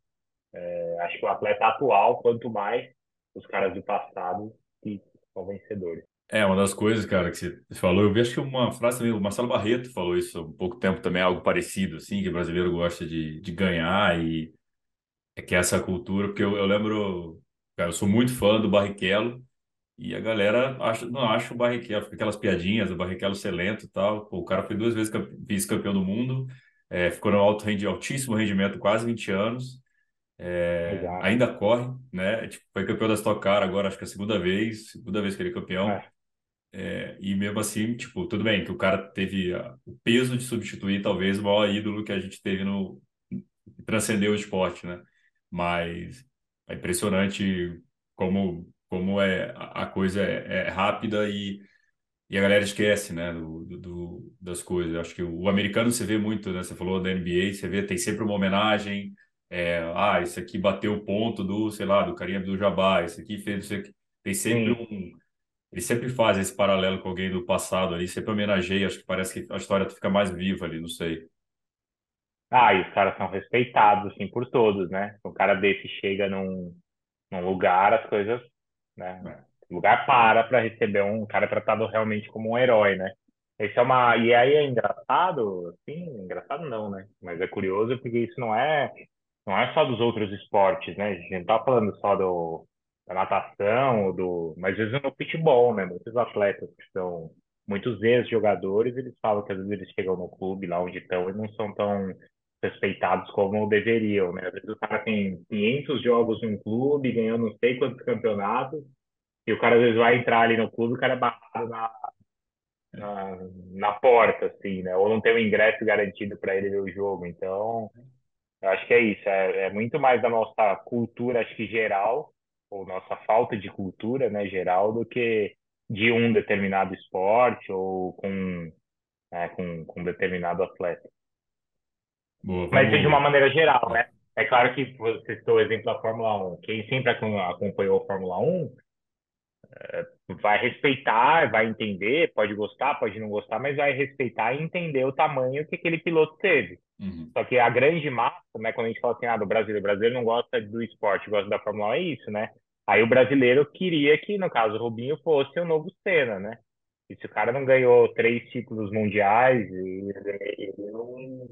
B: É, acho que o atleta atual, quanto mais os caras do passado, que são vencedores.
A: É, uma das coisas, cara, que você falou, eu vi acho que uma frase também, o Marcelo Barreto falou isso há um pouco tempo também, algo parecido, assim, que o brasileiro gosta de, de ganhar e é que é essa cultura, porque eu, eu lembro, cara, eu sou muito fã do Barrichello E a galera acha, não acha o Barrichello, fica aquelas piadinhas, o Barrichello ser lento e tal. Pô, o cara foi duas vezes vice-campeão do mundo, é, ficou no alto rendi, altíssimo rendimento, quase 20 anos. É, ainda corre, né? Tipo, foi campeão da Stock Car agora, acho que é a segunda vez, segunda vez que ele é campeão. É. É, e mesmo assim, tipo, tudo bem que o cara teve a, o peso de substituir talvez o maior ídolo que a gente teve no transcendeu o esporte, né? Mas é impressionante como como é a coisa é, é rápida e, e a galera esquece, né, do, do, das coisas. Acho que o, o americano você vê muito, né? Você falou da NBA, você vê tem sempre uma homenagem. É, ah, esse aqui bateu o ponto do, sei lá, do Kareem do Jabbar, esse aqui fez, esse aqui. tem sempre Sim. um ele sempre faz esse paralelo com alguém do passado ali, sempre homenageia, acho que parece que a história fica mais viva ali, não sei.
B: Ah, e os caras são respeitados, assim, por todos, né? Um cara desse chega num, num lugar, as coisas né? É. O lugar para para receber um cara tratado realmente como um herói, né? Esse é uma e aí é engraçado, sim, engraçado não, né? Mas é curioso porque isso não é não é só dos outros esportes, né? A gente não tá falando só do da natação, do, mas às vezes no futebol, né? Muitos atletas que são muitos ex-jogadores, eles falam que às vezes eles chegam no clube lá onde estão e não são tão respeitados como deveriam, né? Às vezes o cara tem 500 jogos em um clube, ganhou não sei quantos campeonatos, e o cara às vezes vai entrar ali no clube, o cara é barrado na, na, na porta, assim, né? Ou não tem um ingresso garantido para ele ver o jogo. Então, eu acho que é isso. É, é muito mais da nossa cultura, acho que geral, ou nossa falta de cultura, né, geral, do que de um determinado esporte ou com, né, com, com um determinado atleta. Boa, Mas de uma maneira geral, né? É claro que você citou o exemplo da Fórmula 1. Quem sempre acompanhou a Fórmula 1 é, vai respeitar, vai entender, pode gostar, pode não gostar, mas vai respeitar e entender o tamanho que aquele piloto teve. Uhum. Só que a grande massa, né, quando a gente fala assim, ah, do brasileiro, o brasileiro não gosta do esporte, gosta da Fórmula 1, é isso, né? Aí o brasileiro queria que, no caso, o Rubinho fosse o novo Senna, né? E se o cara não ganhou três títulos mundiais, ele não,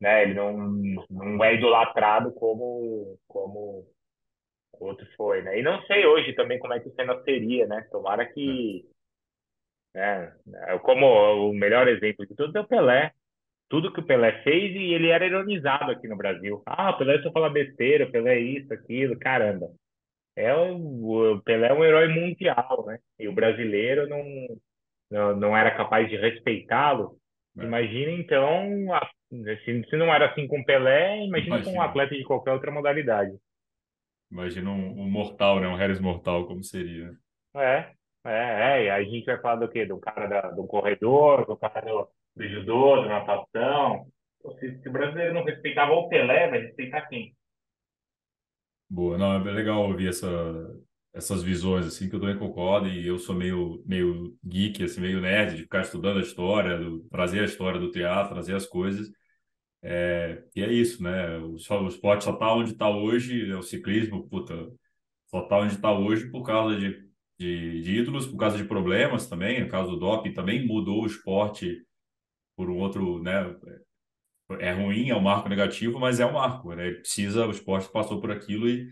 B: né, ele não, não é idolatrado como, como outro foi, né? E não sei hoje também como é que o Senna seria, né? Tomara que, né? Como o melhor exemplo de tudo é o Pelé. Tudo que o Pelé fez e ele era ironizado aqui no Brasil. Ah, o Pelé só fala besteira, o Pelé é isso, aquilo, caramba. É o, o Pelé é um herói mundial, né? E o brasileiro não, não, não era capaz de respeitá-lo. É. Imagina então, a, se, se não era assim com o Pelé, imagina, imagina. com um atleta de qualquer outra modalidade.
A: Imagina um, um mortal, né? Um Harris mortal, como seria.
B: É, é, é. E a gente vai falar do quê? Do cara da, do corredor, do cara do, do judô, da natação. Se, se o brasileiro não respeitava o Pelé, vai respeitar quem?
A: Boa, não, é legal ouvir essa, essas visões, assim, que eu também concordo, e eu sou meio, meio geek, assim, meio nerd, de ficar estudando a história, do, trazer a história do teatro, trazer as coisas, é, e é isso, né? O, o esporte só está onde está hoje, é o ciclismo, puta, só está onde está hoje por causa de, de, de, ídolos, por causa de problemas também. No caso do doping, também mudou o esporte por um outro, né? É ruim, é um marco negativo, mas é um marco, né? Precisa, o esporte passou por aquilo e,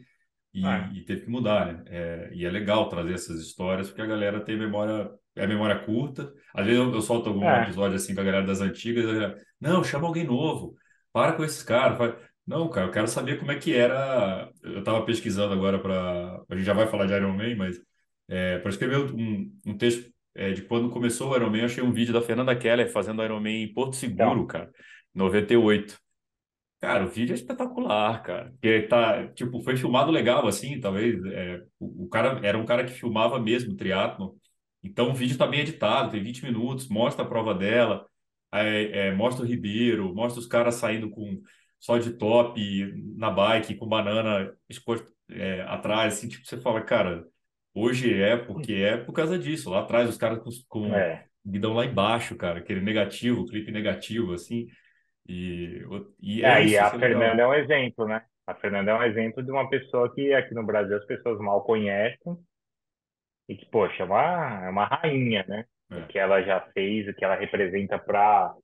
A: e, ah. e teve que mudar, né? É, e é legal trazer essas histórias, porque a galera tem memória é memória curta. Às vezes eu, eu solto algum é. episódio assim com a galera das antigas, galera, não, chama alguém novo. Para com esses caras. Vai... Não, cara, eu quero saber como é que era. Eu estava pesquisando agora para. A gente já vai falar de Iron Man, mas é, para escrever um, um texto é, de quando começou o Iron Man, eu achei um vídeo da Fernanda Keller fazendo Iron Man em Porto Seguro, Não. cara, 98. Cara, o vídeo é espetacular, cara. Porque tá, tipo, foi filmado legal, assim, talvez. É, o, o, cara era um cara que filmava mesmo triatlo. Então o vídeo tá bem editado, tem 20 minutos, mostra a prova dela é, é, mostra o Ribeiro, mostra os caras saindo com só de top na bike, com banana é, atrás, assim, tipo, você fala, cara, hoje é porque é por causa disso. Lá atrás os caras com, com é. guidão lá embaixo, cara, aquele negativo, clipe negativo, assim. E,
B: e, é, é e a é Fernanda é um exemplo, né? A Fernanda é um exemplo de uma pessoa que aqui no Brasil as pessoas mal conhecem e que, poxa, é uma, é uma rainha, né? é. o que ela já fez, o que ela representa para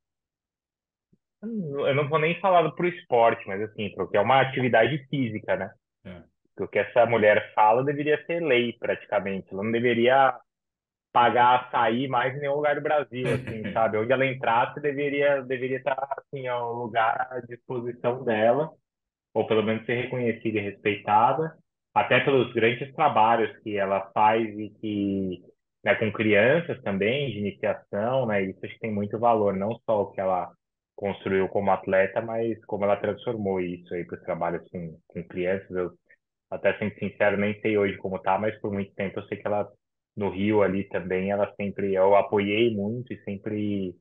B: eu não vou nem falar para o esporte, mas assim, porque é uma atividade física, né? É. o que essa mulher fala deveria ser lei, praticamente. Ela não deveria pagar açaí mais em nenhum lugar do Brasil, (laughs) assim, sabe? Onde ela entrasse, deveria, deveria estar, assim, ao lugar à disposição dela, ou pelo menos ser reconhecida e respeitada, até pelos grandes trabalhos que ela faz e que, né, com crianças também, de iniciação, né? Isso acho que tem muito valor, não só o que ela construiu como atleta, mas como ela transformou isso aí para os trabalhos com, com crianças. Eu, até sendo sincero, nem sei hoje como tá, mas por muito tempo eu sei que ela no Rio ali também, ela sempre eu apoiei muito e sempre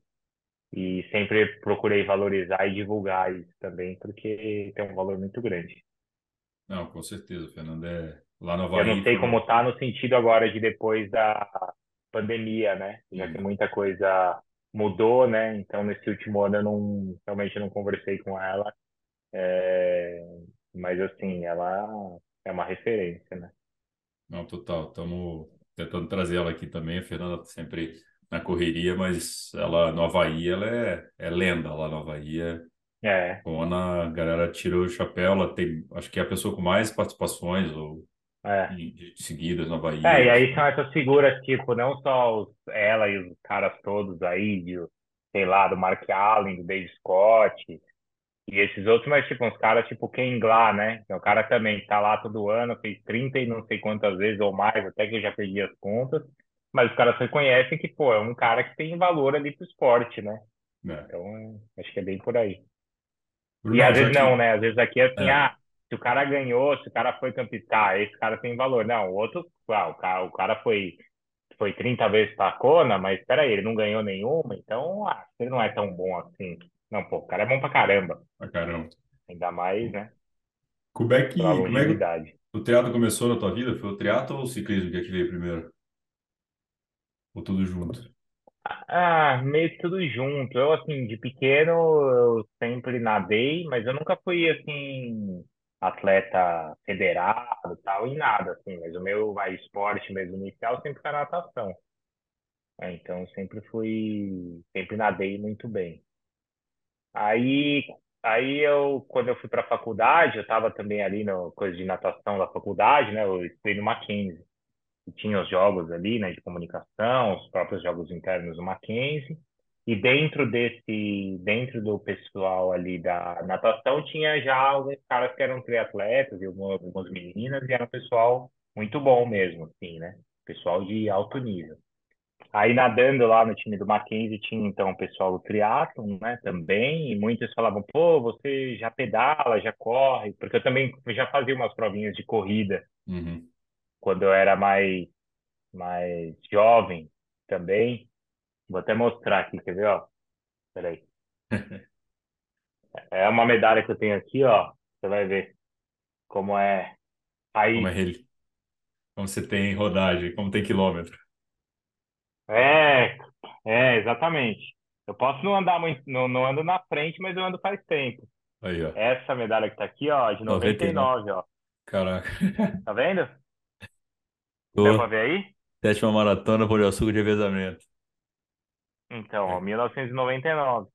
B: e sempre procurei valorizar e divulgar isso também, porque tem um valor muito grande.
A: Não, com certeza, Fernando. É... Lá no
B: Havaí, eu não sei foi... como tá no sentido agora de depois da pandemia, né? Já hum. que muita coisa mudou, né? Então, nesse último ano eu não, realmente não conversei com ela. É... Mas, assim, ela é uma referência, né?
A: Não, total. Estamos tentando trazer ela aqui também. A Fernanda tá sempre na correria, mas ela no Havaí, ela é, é lenda lá no Havaí. É...
B: É.
A: Ana, a galera tirou o chapéu, ela tem, acho que é a pessoa com mais participações ou
B: é.
A: seguidas na Bahia.
B: É, e aí são essas figuras, tipo, não só os, ela e os caras todos aí, de, sei lá, do Mark Allen, do Dave Scott, e esses outros, mas tipo, uns caras tipo Ken Gla, né? Que é o cara também tá lá todo ano, fez 30 e não sei quantas vezes ou mais, até que eu já perdi as contas. Mas os caras reconhecem que, pô, é um cara que tem valor ali pro esporte, né? É. Então, acho que é bem por aí. Bruno, e às vezes que... não, né? Às vezes aqui é assim, é. ah, se o cara ganhou, se o cara foi campeão, tá, esse cara tem valor. Não, o outro, ah, o cara, o cara foi foi 30 vezes pra Kona, mas peraí, ele não ganhou nenhuma, então ah, ele não é tão bom assim. Não, pô, o cara é bom pra caramba.
A: Pra caramba.
B: Ainda mais, né?
A: Como é que, como é que o triatlo começou na tua vida? Foi o triatlo ou o ciclismo que é que veio primeiro? Ou tudo junto?
B: Ah, meio que tudo junto. Eu, assim, de pequeno, eu sempre nadei, mas eu nunca fui, assim, atleta federado, tal, e nada, assim. Mas o meu esporte mesmo inicial sempre foi a natação. É, então, sempre fui, sempre nadei muito bem. Aí, aí eu, quando eu fui para a faculdade, eu estava também ali no coisa de natação da faculdade, né? Eu estudei no Mackenzie. E tinha os jogos ali, né, de comunicação, os próprios jogos internos do Mackenzie. E dentro desse, dentro do pessoal ali da natação, tinha já alguns caras que eram triatletas e algumas meninas, e era um pessoal muito bom mesmo, assim, né? Pessoal de alto nível. Aí nadando lá no time do Mackenzie tinha então o pessoal do triatlon, né, também, e muitos falavam, pô, você já pedala, já corre, porque eu também já fazia umas provinhas de corrida
A: uhum.
B: quando eu era mais, mais jovem também. Vou até mostrar aqui, quer ver, ó? Peraí. (laughs) é uma medalha que eu tenho aqui, ó, você vai ver como é aí.
A: Como é ele. Como você tem rodagem, como tem quilômetro.
B: É, é, exatamente. Eu posso não andar muito, não, não ando na frente, mas eu ando faz tempo.
A: Aí, ó.
B: Essa medalha que tá aqui, ó, de 99, ó.
A: Caraca. (laughs)
B: Tá vendo?
A: Tô.
B: Deu pra ver aí?
A: Sétima maratona por açúcar de revezamento.
B: Então, ó, 1999.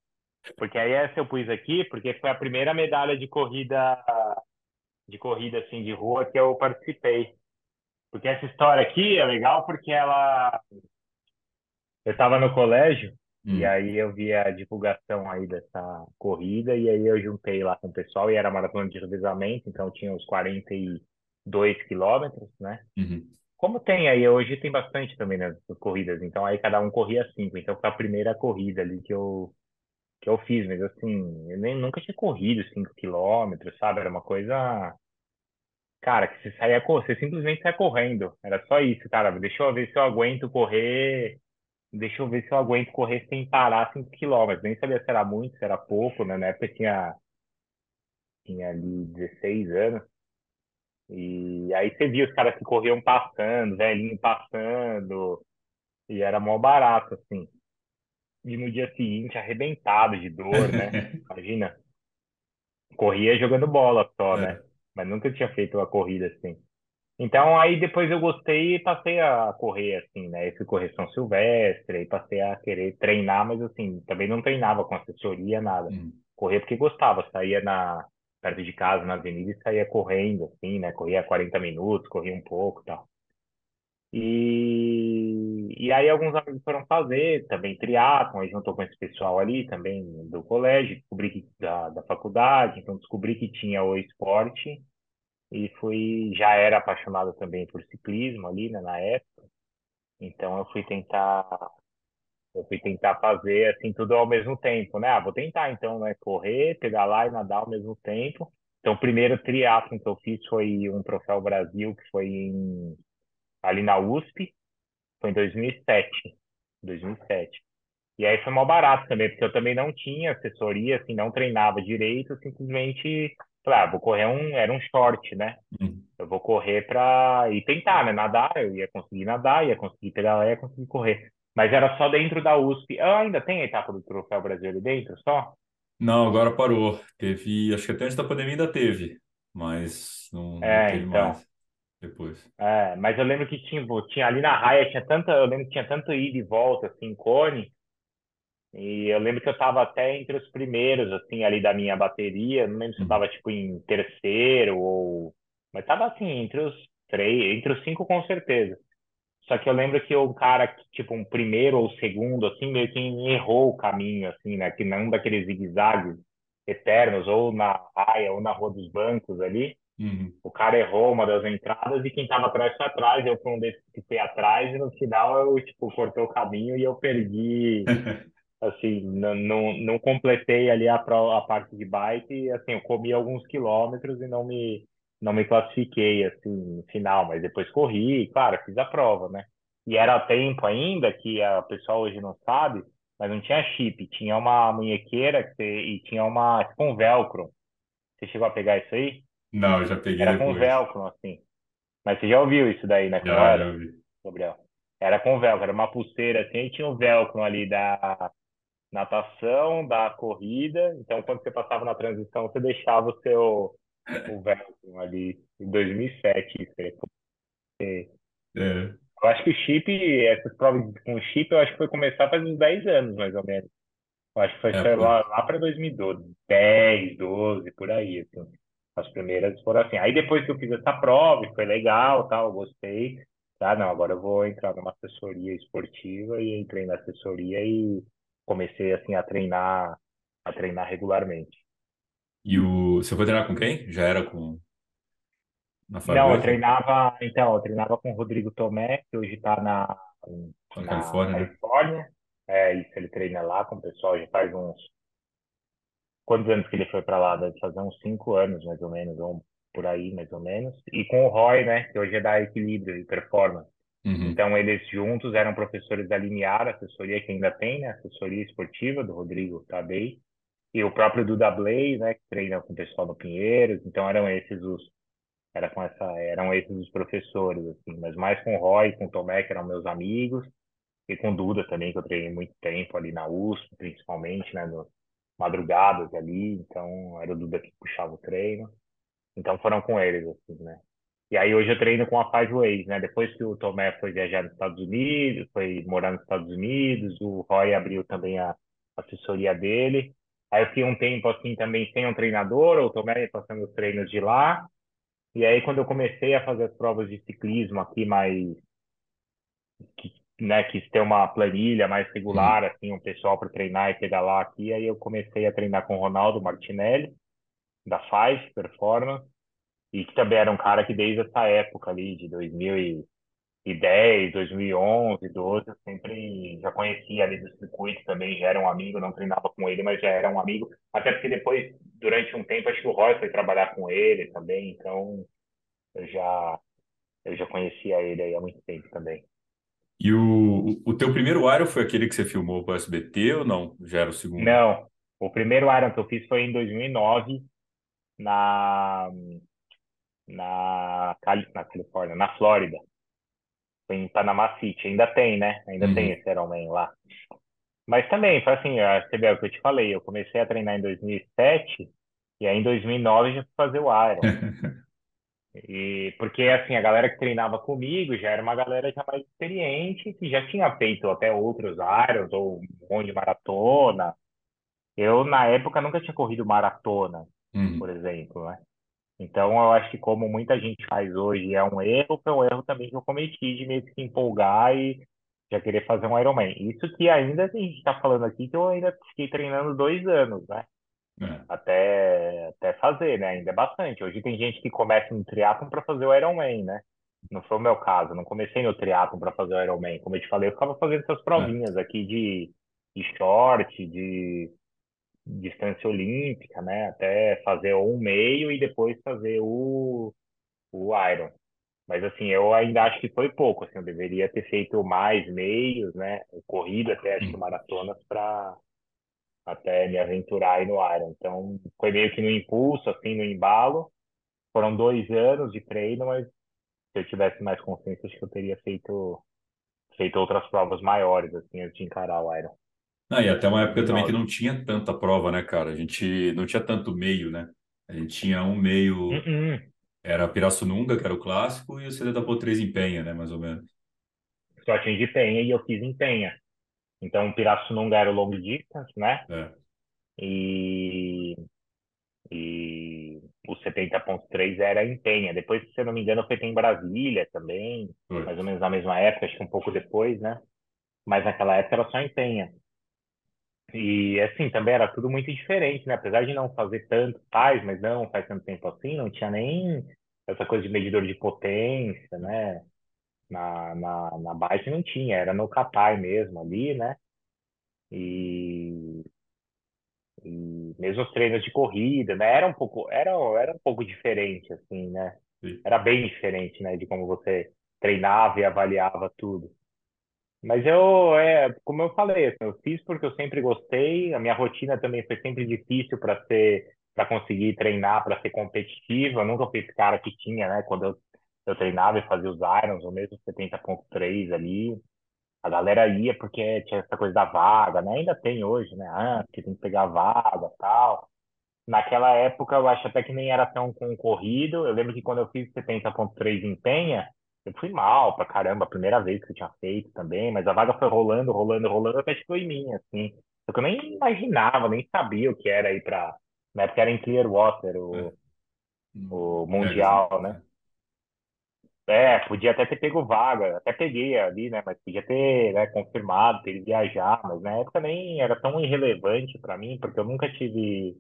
B: Porque aí essa eu pus aqui, porque foi a primeira medalha de corrida, de corrida assim, de rua que eu participei. Porque essa história aqui é legal porque ela eu estava no colégio hum. e aí eu vi a divulgação aí dessa corrida e aí eu juntei lá com o pessoal e era maratona de revezamento, então tinha uns 42 quilômetros, né?
A: Uhum.
B: Como tem aí, hoje tem bastante também nas né, corridas, então aí cada um corria cinco, então foi a primeira corrida ali que eu, que eu fiz, mas assim, eu nem, nunca tinha corrido cinco quilômetros, sabe? Era uma coisa cara, que você saía, você simplesmente saia correndo. Era só isso, cara. Deixa eu ver se eu aguento correr Deixa eu ver se eu aguento correr sem parar 5 quilômetros. Nem sabia se era muito, se era pouco, né? Na época eu tinha, tinha ali 16 anos. E aí você via os caras que corriam passando, velhinho passando, e era mó barato, assim. E no dia seguinte, arrebentado de dor, né? (laughs) Imagina. Corria jogando bola só, né? É. Mas nunca tinha feito uma corrida assim. Então, aí depois eu gostei e passei a correr, assim, né? Eu fui correr São Silvestre, aí passei a querer treinar, mas assim, também não treinava com assessoria, nada.
A: Hum.
B: Correr porque gostava, saía na, perto de casa, na avenida, e saía correndo, assim, né? Corria 40 minutos, corria um pouco e tal. E, e aí alguns amigos foram fazer também triatlon, aí juntou com esse pessoal ali também do colégio, descobri que, da, da faculdade, então descobri que tinha o esporte e fui, já era apaixonado também por ciclismo ali, né, na época, então eu fui tentar, eu fui tentar fazer assim tudo ao mesmo tempo, né, ah, vou tentar então, né, correr, pedalar e nadar ao mesmo tempo, então o primeiro triatlon que eu fiz foi um Troféu Brasil, que foi em ali na USP, foi em 2007. 2007. E aí foi mal barato também, porque eu também não tinha assessoria, assim, não treinava direito, simplesmente, claro, ah, vou correr um, era um short, né?
A: Uhum.
B: Eu vou correr para e tentar, né? Nadar, eu ia conseguir nadar, ia conseguir pedalar, ia conseguir correr. Mas era só dentro da USP. Ah, ainda tem a etapa do Troféu Brasil ali dentro, só?
A: Não, agora parou. Teve, acho que até antes da pandemia ainda teve, mas não, não
B: É,
A: teve
B: então.
A: mais depois.
B: É, mas eu lembro que tinha, tinha ali na raia, tinha tanta, eu lembro que tinha tanto ida e volta, assim, Cone, e eu lembro que eu tava até entre os primeiros, assim, ali da minha bateria, não lembro se eu
A: Uhum.
B: tava, tipo, em terceiro ou... Mas tava, assim, entre os três, entre os cinco com certeza. Só que eu lembro que o cara, que, tipo, um primeiro ou segundo, assim, meio que errou o caminho, assim, né? Que não daqueles zigue-zagues eternos, ou na raia, ou na Rua dos Bancos ali.
A: Uhum.
B: O cara errou uma das entradas e quem tava atrás foi atrás. Eu fui um desses que fui atrás e no final eu, tipo, cortou o caminho e eu perdi, (laughs) assim, não, não, não completei ali a, a parte de bike e, assim, eu comi alguns quilômetros e não me, não me classifiquei, assim, no final. Mas depois corri, claro, fiz a prova, né? E era tempo ainda que a pessoa hoje não sabe, mas não tinha chip. Tinha uma munhequeira que você, e tinha uma, tipo, um velcro. Você chegou a pegar isso aí?
A: Não, eu já peguei
B: Era com
A: depois.
B: velcro, assim. Mas você já ouviu isso daí, né?
A: Já, já
B: era,
A: vi.
B: Gabriel? Era com velcro, era uma pulseira assim, e tinha o velcro ali da natação, da corrida. Então, quando você passava na transição, você deixava o seu o velcro ali em 2007. Isso aí.
A: É,
B: Eu acho que o chip, essas provas com chip, eu acho que foi começar faz uns 10 anos, mais ou menos. Eu acho que foi,
A: é, foi.
B: lá, lá para 2012, 10, 12, por aí, assim. As primeiras foram assim. Aí depois que eu fiz essa prova, foi legal, tal, gostei. Ah, não, agora eu vou entrar numa assessoria esportiva e entrei na assessoria e comecei assim a treinar, a treinar regularmente.
A: E o, você foi treinar com quem? Já era com na
B: Não, eu treinava, então, eu treinava com o Rodrigo Tomé, que hoje está na,
A: na
B: na
A: Califórnia, né?
B: Califórnia. É, isso, ele treina lá com o pessoal já faz uns Quantos anos que ele foi para lá? Deve fazer uns cinco anos, mais ou menos, ou por aí, mais ou menos. E com o Roy, né, que hoje é da Equilíbrio e Performance.
A: Uhum.
B: Então, eles juntos eram professores da Limiar, assessoria que ainda tem, né, assessoria esportiva do Rodrigo Tabei. E o próprio Duda Blay, né, que treina com o pessoal no Pinheiros. Então, eram esses os, era com essa, eram esses os professores, assim. Mas mais com o Roy, com o Tomé, que eram meus amigos. E com o Duda também, que eu treinei muito tempo ali na USP, principalmente, né, no, madrugadas ali, então era o Duda que puxava o treino. Então foram com eles, assim, né? E aí hoje eu treino com a Five Ways, né? Depois que o Tomé foi viajar nos Estados Unidos, foi morar nos Estados Unidos, o Roy abriu também a assessoria dele. Aí eu fiquei um tempo assim também sem um treinador, o Tomé ia passando os treinos de lá. E aí quando eu comecei a fazer as provas de ciclismo aqui mais que né, quis ter uma planilha mais regular, assim, um pessoal para treinar e pedalar aqui. Aí eu comecei a treinar com o Ronaldo Martinelli, da Five Performance, e que também era um cara que desde essa época ali, de 2010, 2011, 12, eu sempre já conhecia ali do circuito também, já era um amigo, não treinava com ele, mas já era um amigo. Até porque depois, durante um tempo, acho que o Roy foi trabalhar com ele também, então eu já, eu já conhecia ele aí há muito tempo também.
A: E o, o teu primeiro Iron foi aquele que você filmou para o SBT ou não? Já era o segundo?
B: Não, o primeiro Iron que eu fiz foi em 2009, na, na, Cali- na Califórnia, na Flórida. Foi em Panama City. Ainda tem, né? Ainda tem
A: Uhum.
B: esse Ironman lá. Mas também, foi assim, você vê o que eu te falei. Eu comecei a treinar em 2007 e aí em 2009 eu já fui fazer o Iron. (laughs) E porque assim, a galera que treinava comigo já era uma galera já mais experiente, que já tinha feito até outros Irons ou um monte de maratona. Eu, na época, nunca tinha corrido maratona.
A: Uhum.
B: por exemplo, né? Então, eu acho que como muita gente faz hoje é um erro, foi um erro também que eu cometi de meio que se empolgar e já querer fazer um Ironman. Isso que ainda a gente está falando aqui que eu ainda fiquei treinando dois anos, né?
A: É.
B: Até, até fazer, né? Ainda é bastante. Hoje tem gente que começa no triatlon para fazer o Ironman, né? Não foi o meu caso, não comecei no triatlon para fazer o Ironman. Como eu te falei, eu ficava fazendo essas
A: É.
B: provinhas aqui de, de short, de distância olímpica, né? Até fazer um meio e depois fazer o, o Iron. Mas assim, eu ainda acho que foi pouco, assim, eu deveria ter feito mais meios, né? Corrido até acho que maratonas para até me aventurar aí no Iron. Então, foi meio que no impulso, assim, no embalo. Foram dois anos de treino, mas se eu tivesse mais consciência, acho que eu teria feito feito outras provas maiores, assim, antes de encarar o Iron.
A: Ah, e até uma época também que
B: 2009.
A: não tinha tanta prova, né, cara? A gente não tinha tanto meio, né? A gente tinha um meio,
B: Uh-uh.
A: era Pirassununga, que era o clássico, e o CD da Pô3 em Penha, né, mais ou menos.
B: Só tinha de Penha e eu fiz em Penha. Então, Pirassununga era o long distance, né?
A: É,
B: E, e o 70.3 era em Penha. Depois, se eu não me engano, foi em Brasília também, mais ou menos na mesma época, acho que um pouco depois, né? Mas naquela época era só em Penha. E assim, também era tudo muito diferente, né? Apesar de não fazer tanto, faz, mas não faz tanto tempo assim, não tinha nem essa coisa de medidor de potência, né? Na, na, na bike não tinha, era no Capai mesmo ali, né? E, e mesmo os treinos de corrida, né? Era um pouco, era, era um pouco diferente, assim, né?
A: Sim.
B: Era bem diferente, né? De como você treinava e avaliava tudo. Mas eu, é, como eu falei, assim, eu fiz porque eu sempre gostei. A minha rotina também foi sempre difícil para ser, para conseguir treinar, para ser competitiva. Eu nunca fui esse cara que tinha, né? Quando eu, eu treinava e fazia os irons, ou mesmo 70.3 ali, a galera ia porque tinha essa coisa da vaga, né? Ainda tem hoje, né? Ah, porque tem que pegar vaga, tal. Naquela época, eu acho até que nem era tão concorrido. Eu lembro que quando eu fiz 70.3 em Penha, eu fui mal pra caramba, a primeira vez que eu tinha feito também, mas a vaga foi rolando, rolando, rolando, até ficou em mim, assim. Só que eu nem imaginava, nem sabia o que era ir pra... Na época era em Clearwater,
A: É.
B: o,
A: Hum,
B: o
A: Vegas, né?
B: Mundial, né? É, podia até ter pego vaga, até peguei ali, né? Mas podia ter, né, confirmado, ter ido viajar, mas na época nem era tão irrelevante pra mim, porque eu nunca tive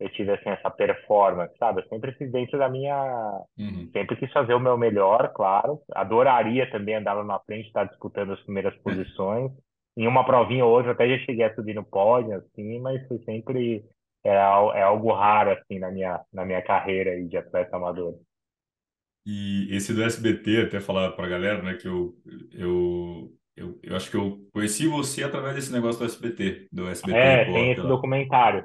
B: eu tive assim essa performance, sabe? Eu sempre fiz dentro da minha,
A: Uhum.
B: sempre quis fazer o meu melhor, claro. Adoraria também andar lá na frente, estar disputando as primeiras posições. Em uma provinha ou outra até já cheguei a subir no pódio, assim, mas foi sempre é, é algo raro assim na minha na minha carreira aí de atleta amador.
A: E esse do SBT, até falar pra galera, né, que eu, eu, eu, eu acho que eu conheci você através desse negócio do SBT, do SBT
B: É, tem esse
A: lá.
B: documentário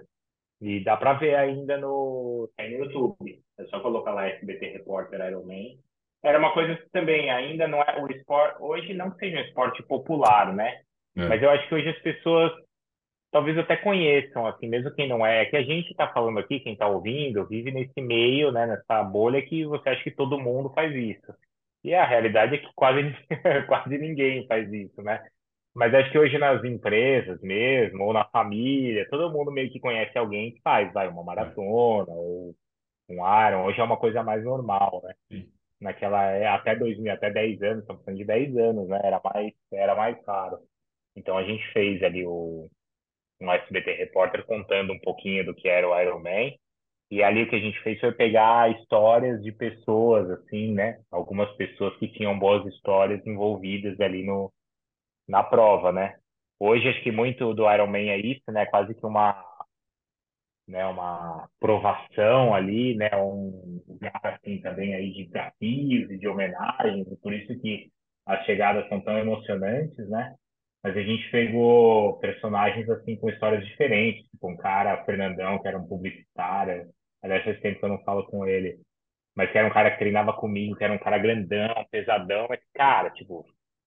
B: e dá pra ver ainda no tem no YouTube. É só colocar lá SBT Repórter Iron Man. Era uma coisa que também ainda não é o esporte, hoje não seja um esporte popular, né? Mas
A: É.
B: eu acho que hoje as pessoas talvez até conheçam, assim, mesmo quem não é. É que a gente está falando aqui, quem está ouvindo, vive nesse meio, né, nessa bolha que você acha que todo mundo faz isso. E a realidade é que quase, (laughs) quase ninguém faz isso, né? Mas acho que hoje nas empresas mesmo, ou na família, todo mundo meio que conhece alguém que faz, vai, uma
A: É.
B: maratona ou um Iron. Hoje é uma coisa mais normal, né?
A: Sim.
B: Naquela, é, até 2000, até 10 anos, estamos falando de 10 anos, né? Era mais, era mais caro. Então a gente fez ali o, um SBT Repórter contando um pouquinho do que era o Iron Man. E ali o que a gente fez foi pegar histórias de pessoas, assim, né? Algumas pessoas que tinham boas histórias envolvidas ali no, na prova, né? Hoje acho que muito do Iron Man é isso, né? Quase que uma, né, uma provação ali, né? Um lugar assim também aí de desafios e de homenagens, e por isso que as chegadas são tão emocionantes, né? Mas a gente pegou personagens assim com histórias diferentes, tipo um cara, Fernandão, que era um publicitário, aliás, faz tempo que eu não falo com ele, mas que era um cara que treinava comigo, que era um cara grandão, pesadão, mas cara, tipo,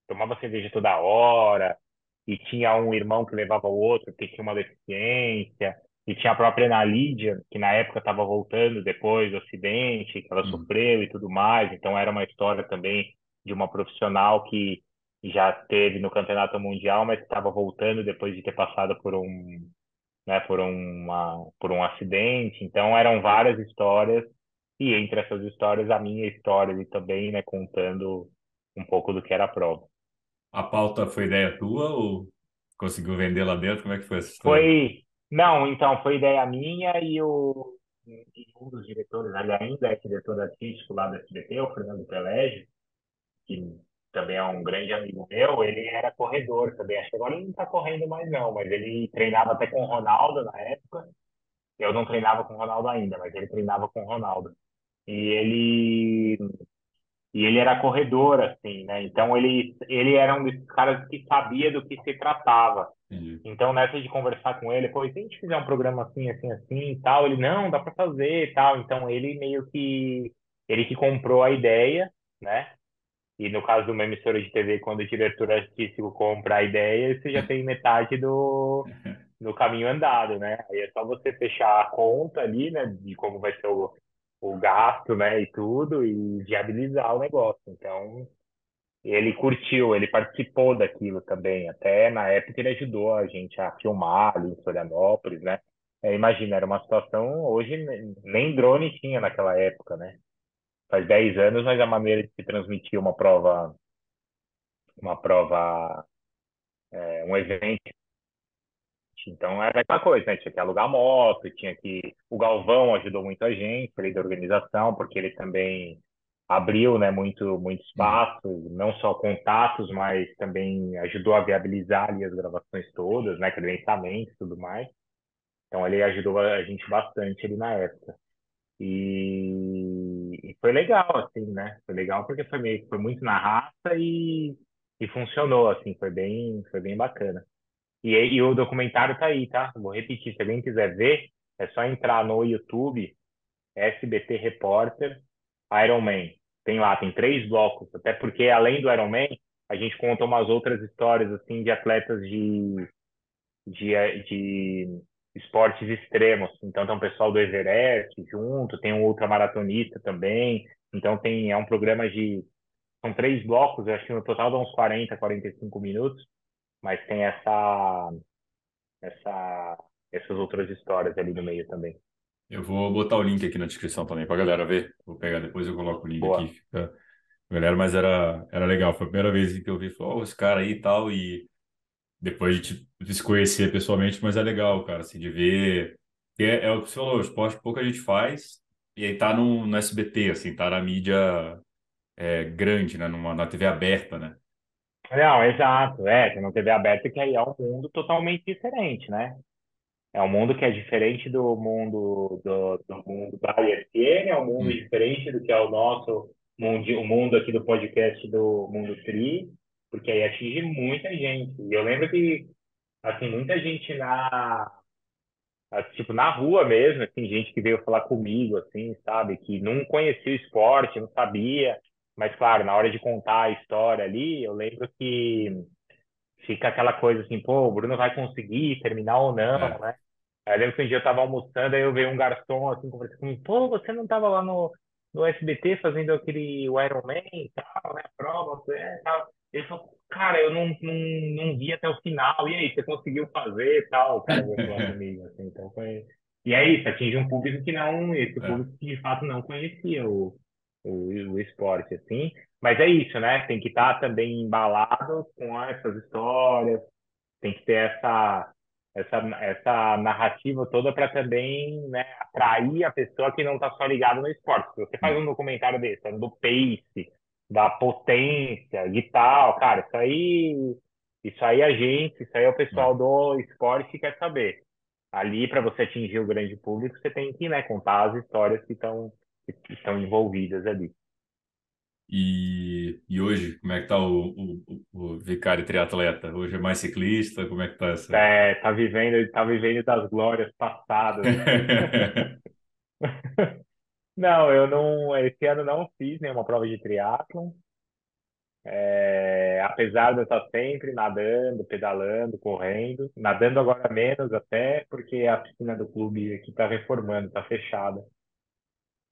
B: tomava cerveja toda hora, e tinha um irmão que levava o outro porque tinha uma deficiência, e tinha a própria Ana Lídia, que na época estava voltando depois do acidente, que ela
A: Uhum.
B: sofreu e tudo mais, então era uma história também de uma profissional que já teve no campeonato mundial, mas estava voltando depois de ter passado por um né, por uma, por um acidente. Então eram várias histórias e entre essas histórias a minha história ali também, né, contando um pouco do que era a prova.
A: A pauta foi ideia tua ou conseguiu vender lá dentro? Como é que foi essa história?
B: Foi, não, então foi ideia minha e o e um dos diretores, ainda é diretor artístico lá do SBT, o Fernando Pelégio, que também é um grande amigo meu, ele era corredor também. Acho que agora ele não está correndo mais não, mas ele treinava até com o Ronaldo na época. Eu não treinava com o Ronaldo ainda, mas ele treinava com o Ronaldo. E ele e ele era corredor assim, né? Então ele ele era um desses caras que sabia do que se tratava.
A: Entendi.
B: Então nessa de conversar com ele, pô, se a gente fizer um programa assim, assim, assim, e tal, ele não, dá para fazer, e tal. Então ele meio que ele que comprou a ideia, né? E no caso de uma emissora de TV, quando o diretor artístico compra a ideia, você já tem metade do, (laughs) do caminho andado, né? Aí é só você fechar a conta ali, né, de como vai ser o, o gasto, né, e tudo, e viabilizar o negócio. Então, ele curtiu, ele participou daquilo também. Até na época ele ajudou a gente a filmar ali em Florianópolis, né? É, imagina, era uma situação, hoje nem drone tinha naquela época, né? Faz 10 anos, mas a maneira de se transmitir uma prova, uma prova, é, um evento então era aquela coisa, né? Tinha que alugar moto, tinha que. O Galvão ajudou muito a gente, ali da organização, porque ele também abriu, né, muito, muito espaço, não só contatos, mas também ajudou a viabilizar ali as gravações todas, né, credenciamento e tudo mais. Então ele ajudou a gente bastante ali na época. E, e foi legal, assim, né? Foi legal porque foi meio, foi muito na raça e, e funcionou, assim, foi bem, foi bem bacana. E, e o documentário tá aí, tá? Vou repetir, se alguém quiser ver, é só entrar no YouTube, SBT Repórter, Iron Man. Tem lá, tem três blocos, até porque além do Iron Man, a gente conta umas outras histórias assim de atletas de, de, de esportes extremos. Então tem um pessoal do Everest junto, tem um ultramaratonista também. Então tem é um programa de são três blocos, eu acho que no total dá uns 40, 45 minutos, mas tem essa essa essas outras histórias ali no meio também.
A: Eu vou botar o link aqui na descrição também para a galera ver. Vou pegar depois eu coloco o link
B: Boa.
A: aqui. Fica... Galera, mas era, era legal. Foi a primeira vez que eu vi, falou, oh, esse cara aí e tal, e depois de te, se conhecer pessoalmente, mas é legal, cara, assim, de ver. É, é o que você falou, o esporte pouca gente faz, e aí tá no, no SBT, assim, tá na mídia é, grande, né? Numa, na TV aberta, né?
B: Não, exato, é, tem uma TV aberta que aí é um mundo totalmente diferente, né? É um mundo que é diferente do mundo do, do mundo da ESPN, é um mundo
A: Hum.
B: diferente do que é o nosso mundo, o mundo aqui do podcast do Mundo Tri, porque aí atinge muita gente. E eu lembro que, assim, muita gente na, ah, tipo, na rua mesmo, assim, gente que veio falar comigo, assim, sabe, que não conhecia o esporte, não sabia, mas, claro, na hora de contar a história ali, eu lembro que fica aquela coisa assim, pô, o Bruno vai conseguir terminar ou não,
A: É.
B: né? Aí eu lembro que um dia eu tava almoçando, aí eu vi um garçom, assim, conversando comigo, pô, você não tava lá no, no SBT fazendo aquele Iron Man e tal, né, prova, você é, tal. Ele falou, cara, eu não, não, não vi até o final, e aí, você conseguiu fazer e tal, cara veio (laughs) comigo, assim, então foi... E é isso, atinge um público que não, esse
A: É.
B: público que de fato não conhecia o, o, o esporte, assim. Mas é isso, né? Tem que estar também embalado com essas histórias, tem que ter essa, essa, essa narrativa toda para também, né, atrair a pessoa que não está só ligada no esporte. Se você faz um documentário desse, do pace, da potência e tal, cara, isso aí, isso aí a gente, isso aí é o pessoal do esporte que quer saber. Ali, para você atingir o grande público, você tem que, né, contar as histórias que estão que estão envolvidas ali.
A: E, e hoje, como é que tá o, o, o Vicário triatleta? Hoje é mais ciclista? Como é que tá essa?
B: É, tá vivendo, tá vivendo das glórias passadas. (laughs) Não, eu não, esse ano não fiz nenhuma prova de triatlon. É, apesar de eu estar sempre nadando, pedalando, correndo, nadando agora menos até, porque a piscina do clube aqui está reformando, está fechada.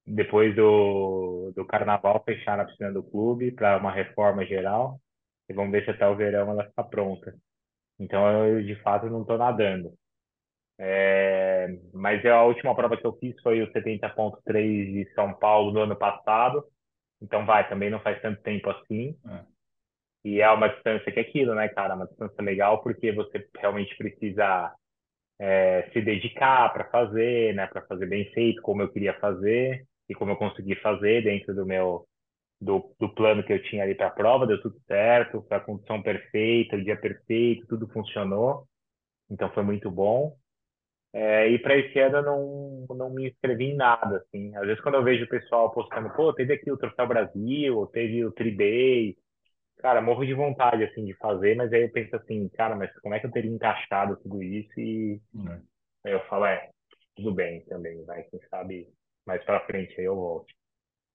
B: Depois do, do carnaval, fecharam a piscina do clube para uma reforma geral. E vamos ver se até o verão ela está pronta. Então, eu de fato não estou nadando. É, mas a última prova que eu fiz foi o 70.3 de São Paulo no ano passado. Então vai, também não faz tanto tempo assim.
A: É.
B: E é uma distância que é aquilo, né, cara? Uma distância legal porque você realmente precisa é, se dedicar para fazer, né? Para fazer bem feito, como eu queria fazer e como eu consegui fazer dentro do meu do, do plano que eu tinha ali para a prova, deu tudo certo, foi a condição perfeita, o dia perfeito, tudo funcionou. Então foi muito bom. É, e para esse ano eu não, não me inscrevi em nada, assim. Às vezes quando eu vejo o pessoal postando, pô, teve aqui o Troféu Brasil, ou teve o Tribay, cara, morro de vontade, assim, de fazer, mas aí eu penso assim, cara, mas como é que eu teria encaixado tudo isso? E
A: É.
B: aí eu falo, é, tudo bem também, vai, quem sabe mais pra frente aí eu volto.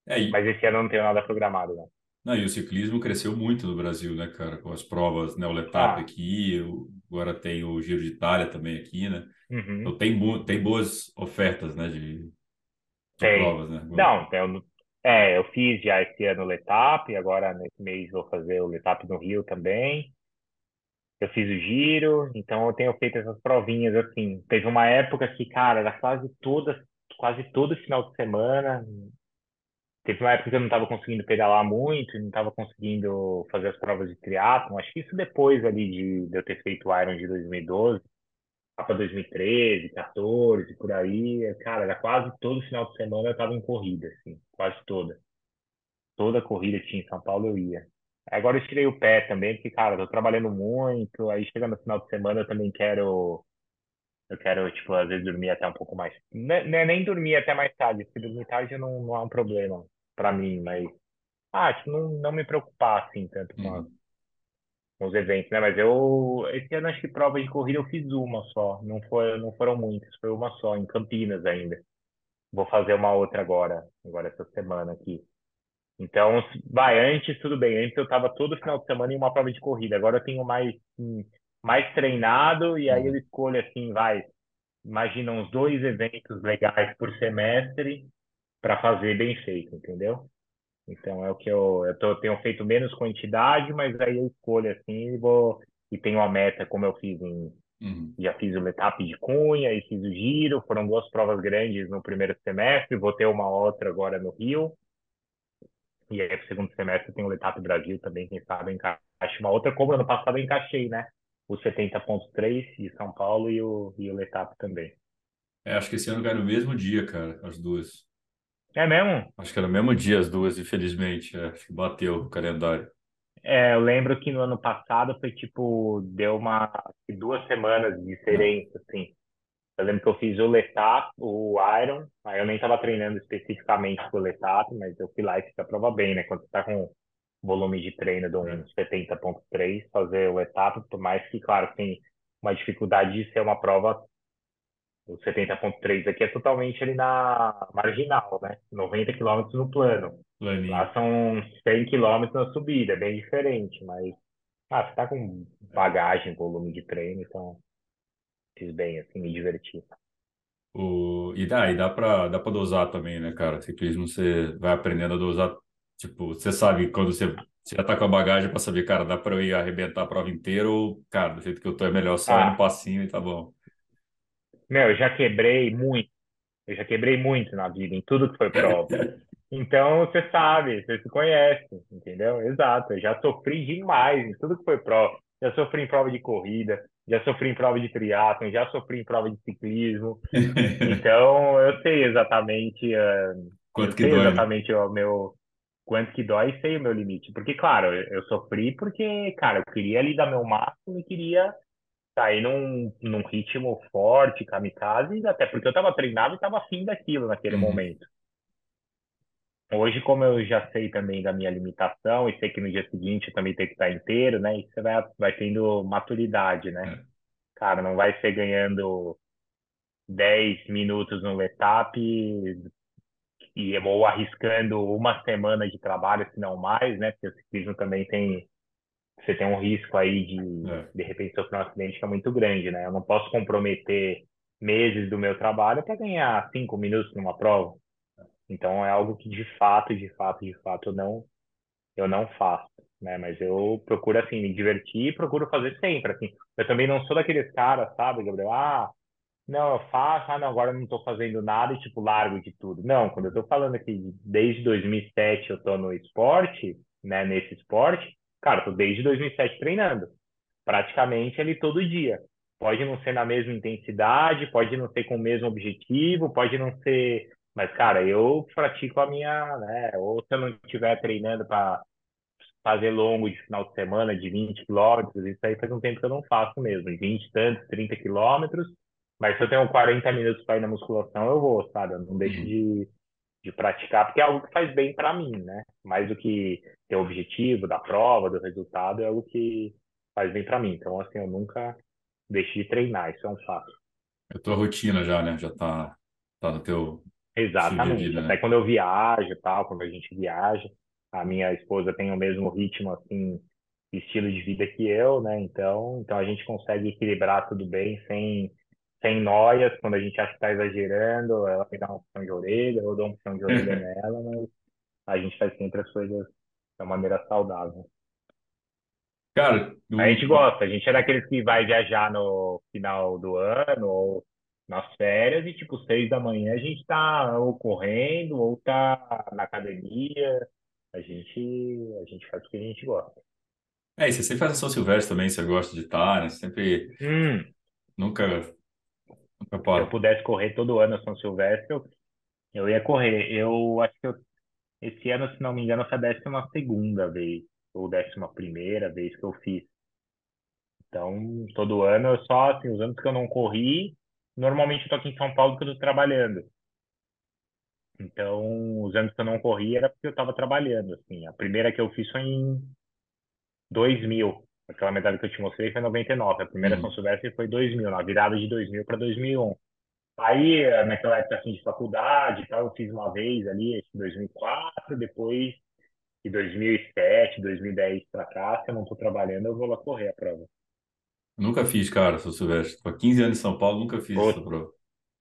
A: É, e,
B: Mas esse ano eu não tenho nada programado, né?
A: não, e o ciclismo cresceu muito no Brasil, né, cara? Com as provas, né, o Letap
B: Ah,
A: aqui, agora tem o Giro de Itália também aqui, né?
B: uhum,
A: Então tem, bo- tem boas ofertas, né, de, de provas, né? Agora.
B: Não, eu, é, eu fiz já esse ano o Letap, agora nesse mês vou fazer o Letap no Rio também. Eu fiz o giro, então eu tenho feito essas provinhas assim. Teve uma época que, cara, era quase toda, quase todo final de semana. Teve uma época que eu não estava conseguindo pedalar muito, não estava conseguindo fazer as provas de triatlon. Acho que isso depois ali de, de eu ter feito o Iron de 2012, lá para 2013, 14, por aí. Cara, era quase todo final de semana eu estava em corrida, assim, quase toda. Toda corrida tinha em São Paulo eu ia. Agora eu tirei o pé também, porque, cara, eu tô trabalhando muito, aí chega no final de semana eu também quero, eu quero, tipo, às vezes dormir até um pouco mais. Não é não é nem dormir até mais tarde, porque dormir tarde não, não é um problema pra mim, mas, ah, tipo, não, não me preocupar, assim, tanto com,
A: Uhum,
B: com os eventos, né? Mas eu, esse ano acho que prova de corrida eu fiz uma só, não foi, não foram muitas, foi uma só, em Campinas ainda. Vou fazer uma outra agora, agora essa semana aqui. Então, vai, antes tudo bem. Antes eu estava todo final de semana em uma prova de corrida. Agora eu tenho mais, hum, mais treinado e aí eu
A: uhum,
B: escolho assim, vai, imagina uns dois eventos legais por semestre para fazer bem feito, entendeu? Então é o que eu, eu tô, tenho feito menos quantidade, mas aí eu escolho assim e vou e tenho a meta como eu fiz em
A: uhum.
B: já fiz o Letap de Cunha e fiz o Giro, foram duas provas grandes no primeiro semestre, vou ter uma outra agora no Rio. E aí, pro segundo semestre, tem o Letap Brasil também, quem sabe eu encaixe uma outra, como ano passado eu encaixei, né? O 70.3 de São Paulo e o, e o Letap também.
A: É, acho que esse ano vai no mesmo dia, cara, as duas.
B: É mesmo?
A: Acho que era no mesmo dia as duas, infelizmente. É, acho que bateu o calendário.
B: É, eu lembro que no ano passado foi tipo, deu uma duas semanas de diferença, assim. Eu lembro que eu fiz o Letap, o Iron, aí eu nem estava treinando especificamente pro Letap, mas eu fui lá e fiz a prova bem, né? Quando você tá com volume de treino de um
A: é.
B: 70.3, fazer o Letap, por mais que, claro, tem uma dificuldade de ser uma prova, o 70.3 aqui é totalmente ali na marginal, né? 90 quilômetros no plano.
A: Planinho.
B: Lá são 100 quilômetros na subida, é bem diferente, mas ah, você tá com bagagem, volume de treino, então fiz bem, assim, me diverti.
A: O, e dá, e dá pra, dá pra dosar também, né, cara? Ciclismo você vai aprendendo a dosar. Tipo, você sabe quando você, você já tá com a bagagem pra saber, cara, dá pra eu ir arrebentar a prova inteira ou, cara, do jeito que eu tô é melhor só ir no
B: Ah,
A: passinho e tá bom.
B: meu, eu já quebrei muito, eu já quebrei muito na vida, em tudo que foi prova. Então, você sabe, você se conhece, entendeu? Exato, eu já sofri demais em tudo que foi prova. Já sofri em prova de corrida, já sofri em prova de triatlon, já sofri em prova de ciclismo. (laughs) Então, eu sei exatamente, eh, eu
A: Quanto que
B: sei
A: dói, né?
B: exatamente o meu quanto que dói sei o meu limite. Porque, claro, eu, eu sofri porque, cara, eu queria ali dar meu máximo e queria sair num, num ritmo forte, kamikaze, até porque eu estava treinado e estava afim daquilo naquele
A: Uhum,
B: momento. Hoje, como eu já sei também da minha limitação e sei que no dia seguinte eu também tenho que estar inteiro, né? Você vai, vai tendo maturidade, né?
A: é.
B: Cara, não vai ser ganhando 10 minutos no letap e, ou arriscando uma semana de trabalho, se não mais, né? Porque o ciclismo também tem, você tem um risco aí de,
A: É.
B: de repente, sofrer um acidente que é muito grande, né? Eu não posso comprometer meses do meu trabalho para ganhar cinco minutos numa prova. Então é algo que de fato, de fato, de fato eu não eu não faço, né? Mas eu procuro assim me divertir e procuro fazer sempre assim. Eu também não sou daqueles caras, sabe, Gabriel? Ah, Não, eu faço, ah, não, agora eu não tô fazendo nada e, tipo, largo de tudo. Não, quando eu tô falando que desde 2007 eu tô no esporte, né, nesse esporte, cara, tô desde 2007 treinando. Praticamente ali todo dia. Pode não ser na mesma intensidade, pode não ser com o mesmo objetivo, pode não ser. Mas, cara, eu pratico a minha, né? Ou se eu não estiver treinando para fazer longo de final de semana, de 20 quilômetros, isso aí faz um tempo que eu não faço mesmo, 20 e tantos, 30 quilômetros, mas se eu tenho 40 minutos para ir na musculação, eu vou, sabe? Eu não deixo
A: Uhum.
B: de, de praticar, porque é algo que faz bem para mim, né? Mais do que ter o objetivo da prova, do resultado, é algo que faz bem para mim. Então, assim, eu nunca deixo de treinar, isso é um fato.
A: É a tua rotina já, né? Já tá, tá no teu
B: Exatamente.
A: vida,
B: Até
A: né?
B: quando eu viajo, e tal, quando a gente viaja, a minha esposa tem o mesmo ritmo, assim, estilo de vida que eu, né? Então, então a gente consegue equilibrar tudo bem, sem, sem noias. Quando a gente acha que está exagerando, ela me dá uma puxão de orelha, eu dou um puxão de orelha nela, mas a gente faz sempre as coisas de uma maneira saudável.
A: Cara,
B: A
A: o,
B: gente gosta, a gente é daqueles que vai viajar no final do ano ou nas férias e tipo seis da manhã a gente tá ou correndo ou tá na academia. A gente a gente faz o que a gente gosta.
A: é, e você sempre faz a São Silvestre também, você gosta de estar, né? Sempre,
B: Hum,
A: nunca
B: se eu pudesse correr todo ano São Silvestre, eu, eu ia correr. Eu acho que eu, esse ano, se não me engano, foi a décima segunda vez ou décima primeira vez que eu fiz. Então, todo ano eu só, assim, os anos que eu não corri, normalmente eu tô aqui em São Paulo porque eu tô trabalhando. Então, os anos que eu não corri era porque eu estava trabalhando, assim. A primeira que eu fiz foi em 2000. Aquela medalha que eu te mostrei foi em 99. A primeira São
A: Uhum.
B: Silvestre foi em 2000, na virada de 2000 para 2001. Aí, eh, naquela época assim, de faculdade e tal, eu fiz uma vez ali, em 2004, depois de 2007, 2010 para cá, se eu não estou trabalhando, eu vou lá correr a prova.
A: Nunca fiz, cara, São Silvestre. Tô há 15 anos em São Paulo, nunca fiz essa
B: Putz,
A: prova.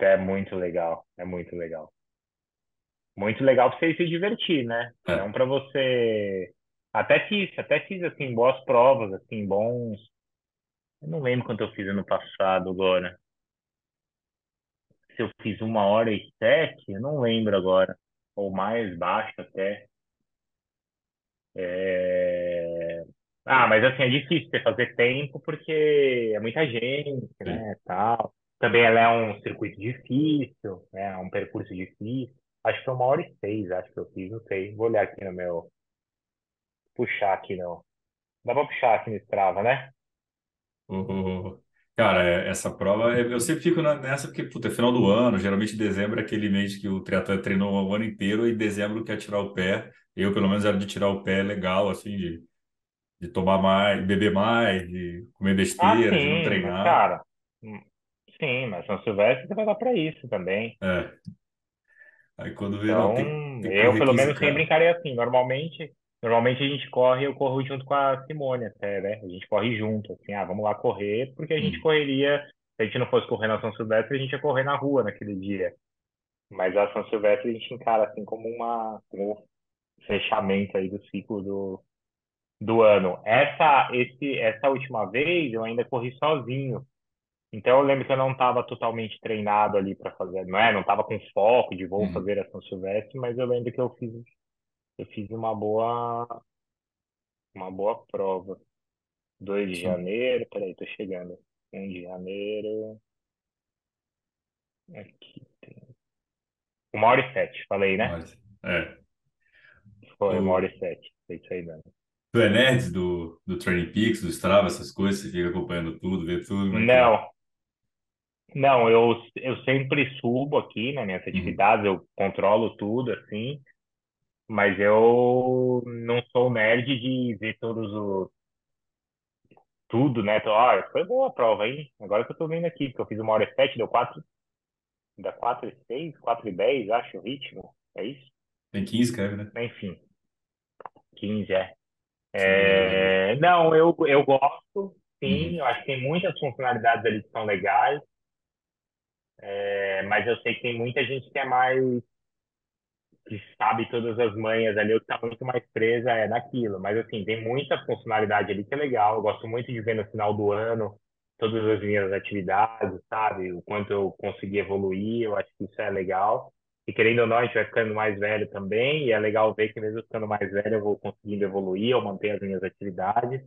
B: é muito legal, é muito legal. Muito legal para você se divertir, né?
A: É,
B: Não para você. Até fiz, até fiz assim boas provas, assim bons. Eu não lembro quanto eu fiz ano passado agora. Se eu fiz uma hora e sete, eu não lembro agora. Ou mais baixo até. É... Ah, mas assim é difícil você fazer tempo porque é muita gente, né? Tal. Também ela é um circuito difícil, né? É um percurso difícil. Acho que foi uma hora e seis, acho que eu fiz, não sei. Vou olhar aqui no meu puxar aqui não. Dá pra puxar aqui no Strava, né?
A: O- Cara, é- essa prova, eu sempre fico nessa porque, puta, é final do ano, geralmente dezembro é aquele mês que o triatleta treinou o ano inteiro e dezembro quer tirar o pé. Eu, pelo menos, era de tirar o pé legal, assim, de, de tomar mais, beber mais, de comer
B: Ah,
A: besteira, de não
B: sim, mas
A: treinar.
B: cara, hum, sim, mas São Silvestre você vai dar pra isso também.
A: É, aí quando vê, não,
B: Então,
A: tem, tem que
B: eu pelo
A: 15
B: menos sempre
A: k
B: encarei assim. Normalmente, normalmente a gente corre, eu corro junto com a Simone até, né? A gente corre junto, assim, ah, vamos lá correr, porque a gente correria, se a gente não fosse correr na São Silvestre, a gente ia correr na rua naquele dia. Mas a São Silvestre a gente encara assim como uma, como um fechamento aí do ciclo do, do ano. Essa, esse, essa última vez eu ainda corri sozinho. Então eu lembro que eu não estava totalmente treinado ali para fazer, não é? Não estava com foco de vou
A: hum,
B: fazer a São Silvestre, mas eu lembro que eu fiz, eu fiz uma boa, uma boa prova. 2 de
A: sim,
B: janeiro, peraí, tô chegando. um de janeiro, aqui, uma hora e sete, falei, né?
A: mas, é.
B: Foi uma hora
A: O,
B: e sete, foi isso aí mesmo.
A: tu é nerd do, do Training Peaks, do Strava, essas coisas, você fica acompanhando tudo, vê tudo, como é que é?
B: Não, não, eu, eu sempre subo aqui nas minhas
A: Uhum,
B: atividades, eu controlo tudo, assim, Mas eu não sou nerd de ver todos os tudo, né? Tô, ah, foi boa a prova, hein? Agora que eu tô vendo aqui, que eu fiz uma hora e sete, deu quatro, dá quatro e seis, quatro e dez, acho, o ritmo. É isso?
A: tem 15 escreve, né?
B: Enfim, 15 é. É, Não, eu, eu gosto, sim,
A: Uhum,
B: eu acho que tem muitas funcionalidades ali que são legais, é, mas eu sei que tem muita gente que é mais que sabe todas as manhas ali, ou que tá muito mais presa é naquilo. Mas assim, tem muita funcionalidade ali que é legal. Eu gosto muito de ver no final do ano todas as minhas atividades, sabe? O quanto eu consegui evoluir, eu acho que isso é legal. E querendo ou não, a gente vai ficando mais velho também, e é legal ver que mesmo ficando mais velho eu vou conseguindo evoluir, eu manter as minhas atividades.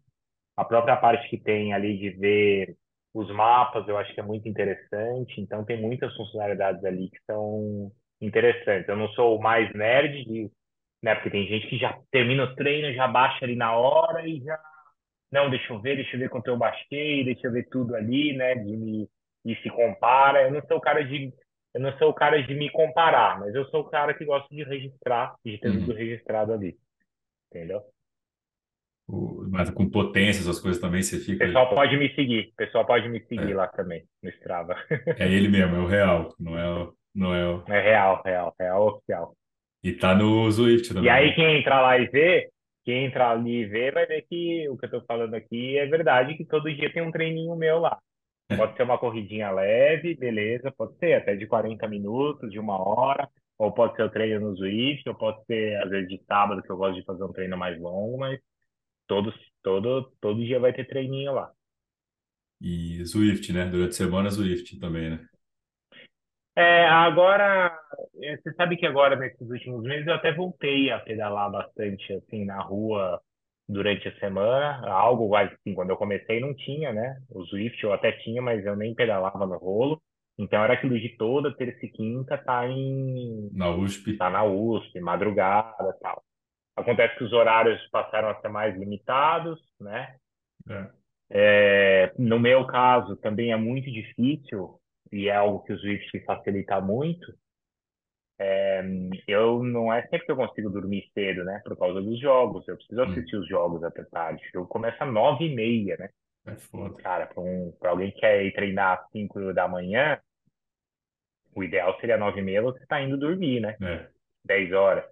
B: A própria parte que tem ali de ver os mapas, eu acho que é muito interessante. Então, tem muitas funcionalidades ali que são interessantes. Eu não sou o mais nerd, de, né? Porque tem gente que já termina o treino, já baixa ali na hora e já. Não, deixa eu ver, deixa eu ver quanto eu baixei, deixa eu ver tudo ali, né? De me, e se compara. Eu não sou o cara de. Eu não sou o cara de me comparar, mas eu sou o cara que gosta de registrar, de ter
A: Uhum.
B: tudo registrado ali. Entendeu?
A: O- Mas com potência, essas coisas também você
B: O
A: fica.
B: pessoal pode me seguir. O pessoal pode me seguir
A: É,
B: lá também, no Strava.
A: é ele mesmo, é o real, não é o, não é o...
B: É real, real, real oficial.
A: E tá no Zwift
B: E
A: também,
B: aí,
A: né?
B: quem entrar lá e ver, quem entrar ali e ver, vai ver que o que eu tô falando aqui é verdade, que todo dia tem um treininho meu lá. Pode ser uma corridinha leve, beleza, pode ser até de 40 minutos, de uma hora, ou pode ser o treino no Zwift, ou pode ser, às vezes, de sábado, que eu gosto de fazer um treino mais longo, mas todos, todo, todo dia vai ter treininho lá.
A: E Zwift, né? Durante a semana, Zwift também, né?
B: É, agora, é, você sabe que agora, nesses últimos meses, eu até voltei a pedalar bastante, assim, na rua durante a semana. Algo, assim, quando eu comecei não tinha, né? O Zwift eu até tinha, mas eu nem pedalava no rolo. Então era aquilo de toda terça e quinta tá em,
A: Na USP.
B: tá na USP, madrugada e tal. Acontece que os horários passaram a ser mais limitados, né?
A: É.
B: É, no meu caso, também é muito difícil, e é algo que o Zwift facilita muito. É, eu não é sempre que eu consigo dormir cedo, né? Por causa dos jogos. Eu preciso
A: Hum,
B: assistir os jogos até tarde. O jogo começa às nove e meia, né?
A: é foda.
B: Cara, para um, alguém que quer ir treinar às cinco da manhã, o ideal seria nove e meia você tá indo dormir, né?
A: É.
B: Dez horas.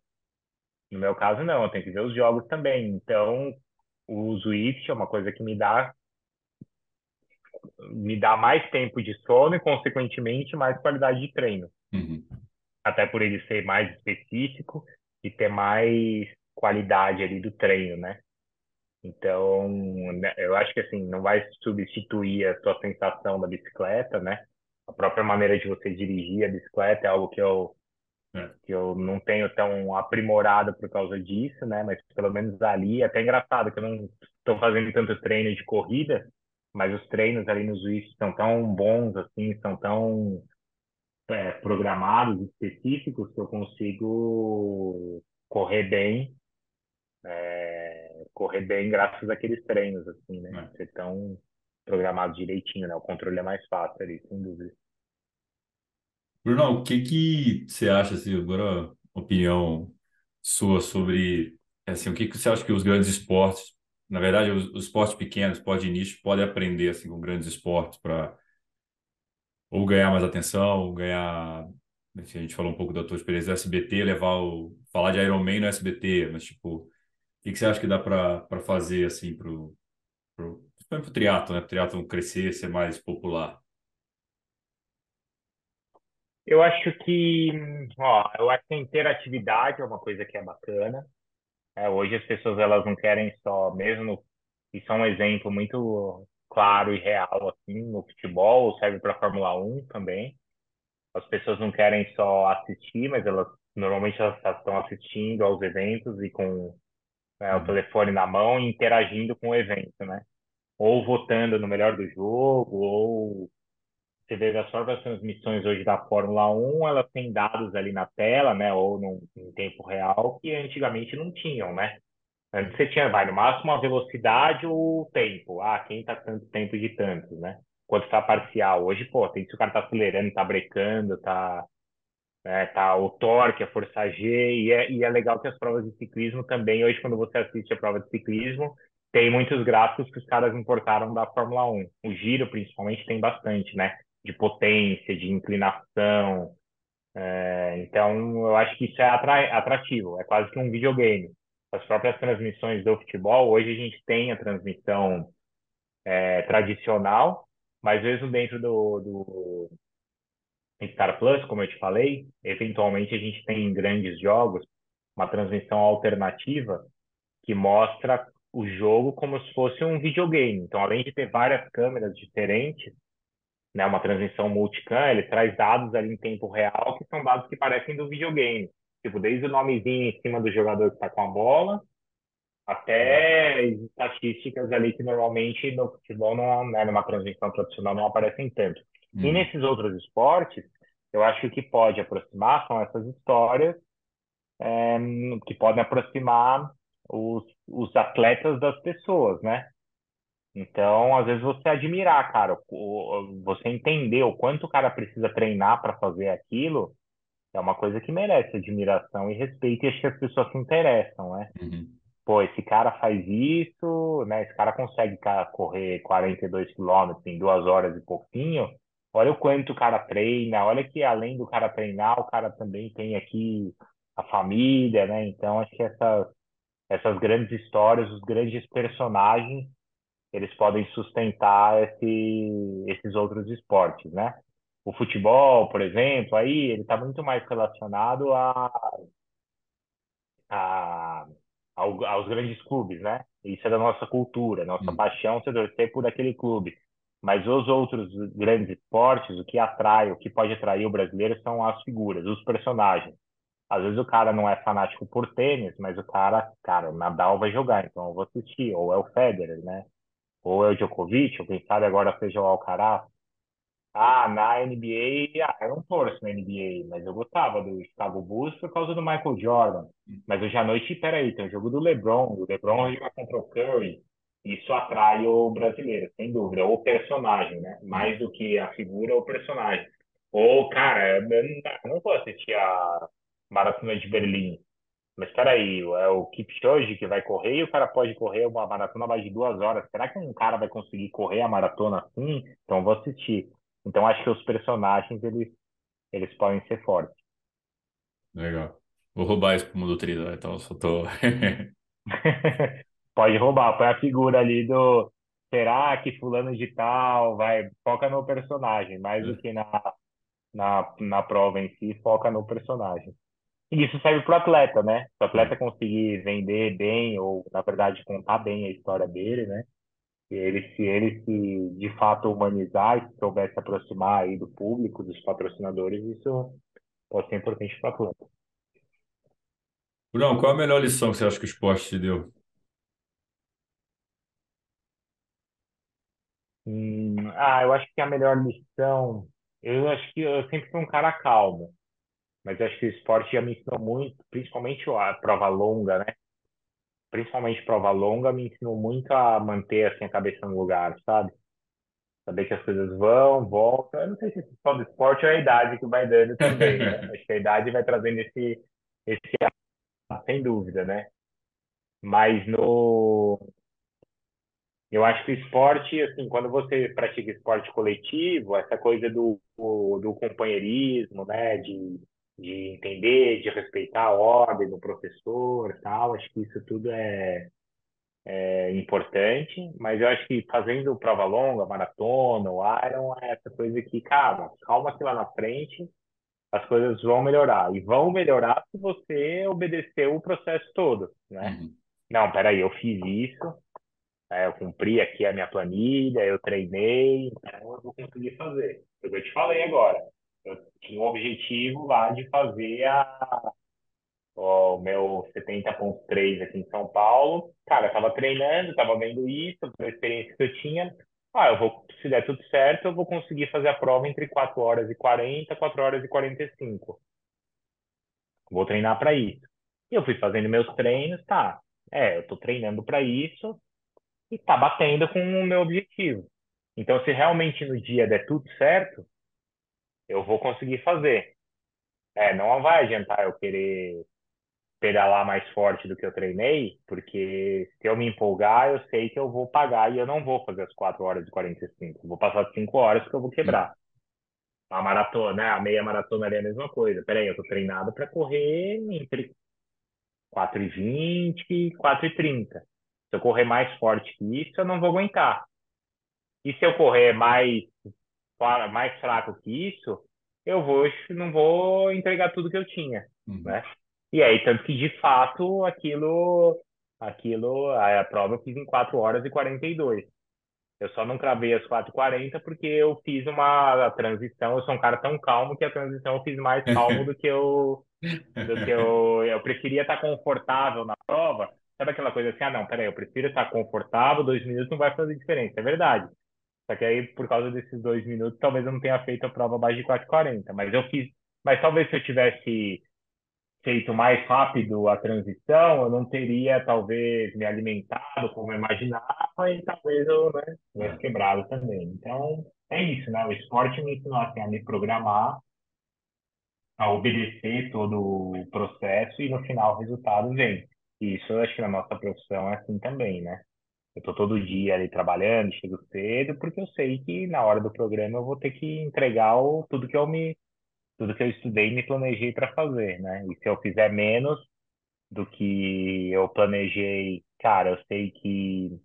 B: No meu caso, não. Eu tenho que ver os jogos também. Então, o Zwift é uma coisa que me dá me dá mais tempo de sono e, consequentemente, mais qualidade de treino.
A: Uhum.
B: Até por ele ser mais específico e ter mais qualidade ali do treino, né? Então, né, eu acho que assim, não vai substituir a sua sensação da bicicleta, né? A própria maneira de você dirigir a bicicleta é algo que eu
A: É.
B: que eu não tenho tão aprimorado por causa disso, né? Mas pelo menos ali, é até engraçado que eu não estou fazendo tanto treino de corrida, mas os treinos ali no Zwift são tão bons, assim, são tão é, programados, específicos, que eu consigo correr bem, é, correr bem graças àqueles treinos, assim, né?
A: É.
B: Ser tão programados direitinho, né? O controle é mais fácil ali, sem dúvida.
A: Bruno, o que que você acha, assim, agora, opinião sua sobre, assim, o que que você acha que os grandes esportes, na verdade, os, os esportes pequenos, esportes de nicho, podem aprender, assim, com grandes esportes para ou ganhar mais atenção, ou ganhar, a gente falou um pouco da tua experiência do SBT, levar o, falar de Iron Man no SBT, mas, tipo, o que que você acha que dá para para fazer, assim, pro, pro, principalmente pro triatlo, né, pro triatlo crescer, ser mais popular?
B: Eu acho que, hum, ó, eu acho que a interatividade é uma coisa que é bacana. É, hoje as pessoas elas não querem só, mesmo, isso é um exemplo muito claro e real, assim, no futebol, serve para a Fórmula 1 também. As pessoas não querem só assistir, mas elas normalmente elas estão assistindo aos eventos e com né, o
A: Uhum.
B: telefone na mão e interagindo com o evento, né? Ou votando no melhor do jogo, ou você vê as próprias transmissões hoje da Fórmula 1, elas têm dados ali na tela, né, ou em tempo real, que antigamente não tinham, né? Antes você tinha, vai, no máximo a velocidade ou o tempo. Ah, quem tá tanto tempo de tantos, né? Quanto tá parcial. Hoje, pô, tem se o cara tá acelerando, tá brecando, tá, né, tá o torque, a força G, e é, e é legal que as provas de ciclismo também, hoje quando você assiste a prova de ciclismo, tem muitos gráficos que os caras importaram da Fórmula 1. O giro, principalmente, tem bastante, né? De potência, de inclinação. É, então, eu acho que isso é atra- atrativo. É quase que um videogame. As próprias transmissões do futebol, hoje a gente tem a transmissão é, tradicional, mas mesmo dentro do, do Star Plus, como eu te falei, eventualmente a gente tem em grandes jogos uma transmissão alternativa que mostra o jogo como se fosse um videogame. Então, além de ter várias câmeras diferentes, né, uma transmissão multicam, ele traz dados ali em tempo real, que são dados que parecem do videogame. Tipo, desde o nomezinho em cima do jogador que está com a bola, até estatísticas ali que normalmente no futebol, não, né, numa transmissão tradicional, não aparecem tanto. E nesses outros esportes, eu acho que o que pode aproximar são essas histórias é, que podem aproximar os, os atletas das pessoas, né? Então, às vezes você admirar, cara, você entender o quanto o cara precisa treinar para fazer aquilo, é uma coisa que merece admiração e respeito, e acho que as pessoas se interessam, né?
A: Uhum.
B: Pô, esse cara faz isso, né? Esse cara consegue correr 42 quilômetros em duas horas e pouquinho. Olha o quanto o cara treina, olha que além do cara treinar, o cara também tem aqui a família, né? Então, acho que essas, essas grandes histórias, os grandes personagens, eles podem sustentar esse, esses outros esportes, né? O futebol, por exemplo, aí ele está muito mais relacionado a, a, ao, aos grandes clubes, né? Isso é da nossa cultura, nossa hum. paixão se torcer por aquele clube. Mas os outros grandes esportes, o que atrai, o que pode atrair o brasileiro são as figuras, os personagens. Às vezes o cara não é fanático por tênis, mas o cara, cara, o Nadal vai jogar, então eu vou assistir. Ou é o Federer, né? Ou é o Djokovic, ou quem sabe agora seja o Alcaraz. Ah, na NBA, ah, eu não torço na NBA, mas eu gostava do Chicago Bulls por causa do Michael Jordan. Mas hoje à noite, peraí, tem o jogo do LeBron, o LeBron joga contra o Curry. Isso atrai o brasileiro, sem dúvida. Ou o personagem, né? Mais do que a figura, o personagem. Ou, cara, eu não vou assistir a Maratona de Berlim. Mas peraí, é o Kipchoge que vai correr e o cara pode correr uma maratona mais de duas horas. Será que um cara vai conseguir correr a maratona assim? Então vou assistir. Então acho que os personagens eles, eles podem ser fortes.
A: Legal. Vou roubar isso pro mundo trilha, então só tô. (laughs)
B: pode roubar, põe a figura ali do. Será que fulano de tal vai. Foca no personagem, mais é. do que na, na, na prova em si, foca no personagem. E isso serve para o atleta, né? Se o atleta conseguir vender bem, ou na verdade contar bem a história dele, né? Se ele se, ele se de fato humanizar e se souber se aproximar aí do público, dos patrocinadores, isso pode ser importante para o atleta.
A: Bruno, qual a melhor lição que você acha que o esporte te deu?
B: Hum, ah, eu acho que a melhor lição. Eu acho que eu sempre fui um cara calmo mas acho que o esporte já me ensinou muito, principalmente a prova longa, né? Principalmente prova longa me ensinou muito a manter assim a cabeça no lugar, sabe? Saber que as coisas vão, voltam. Eu não sei se é só do esporte ou é a idade que vai dando também, né? (laughs) Acho que a idade vai trazendo esse, esse sem dúvida, né? Mas no eu acho que o esporte, assim, quando você pratica esporte coletivo, essa coisa do, do companheirismo, né, de de entender, de respeitar a ordem do professor, tal. Acho que isso tudo é, é importante, mas eu acho que fazendo prova longa, maratona, o Iron, é essa coisa que, cara, calma que lá na frente as coisas vão melhorar. E vão melhorar se você obedecer o processo todo, né? Uhum. Não, peraí, eu fiz isso, é, eu cumpri aqui a minha planilha, eu treinei, então eu vou conseguir fazer. Eu te falei agora eu tinha um objetivo lá de fazer a, o meu 70.3 aqui em São Paulo. Cara, eu tava treinando, tava vendo isso, a experiência que eu tinha. Ah, eu vou, se der tudo certo, eu vou conseguir fazer a prova entre 4 horas e 40, 4 horas e 45. Vou treinar para isso. E eu fui fazendo meus treinos, tá. É, eu tô treinando para isso e tá batendo com o meu objetivo. Então, se realmente no dia der tudo certo, eu vou conseguir fazer. É, não vai adiantar eu querer pedalar mais forte do que eu treinei, porque se eu me empolgar, eu sei que eu vou pagar e eu não vou fazer as 4 horas e 45. Eu vou passar 5 horas que eu vou quebrar. A maratona, né? A meia maratona ali é a mesma coisa. Peraí, eu tô treinado para correr entre 4 e 20 e 4 e 30. Se eu correr mais forte que isso, eu não vou aguentar. E se eu correr mais mais fraco que isso, eu vou, (laughs) não vou entregar tudo que eu tinha, uhum. né? E aí, tanto que de fato aquilo, aquilo, a, prova eu fiz em 4 horas e 42. Eu só não cravei as 4h40 porque eu fiz uma transição. Eu sou um cara tão calmo que a transição eu fiz mais calmo do que eu. Do que eu, eu preferia estar confortável na prova. Sabe aquela coisa assim? Ah, não, peraí, eu prefiro estar confortável, dois minutos não vai fazer diferença. É verdade. Só que aí, por causa desses dois minutos, talvez eu não tenha feito a prova abaixo de 4h40. Mas eu fiz. Mas talvez se eu tivesse feito mais rápido a transição, eu não teria talvez me alimentado como eu imaginava e talvez eu né, tivesse quebrado também. Então, é isso, né? O esporte me ensinou assim, a me programar, a obedecer todo o processo e no final o resultado vem. E isso eu acho que na nossa profissão é assim também, né? Eu tô todo dia ali trabalhando, chego cedo, porque eu sei que na hora do programa eu vou ter que entregar o, tudo que eu me tudo que eu estudei e me planejei para fazer, né? E se eu fizer menos do que eu planejei, cara, eu sei que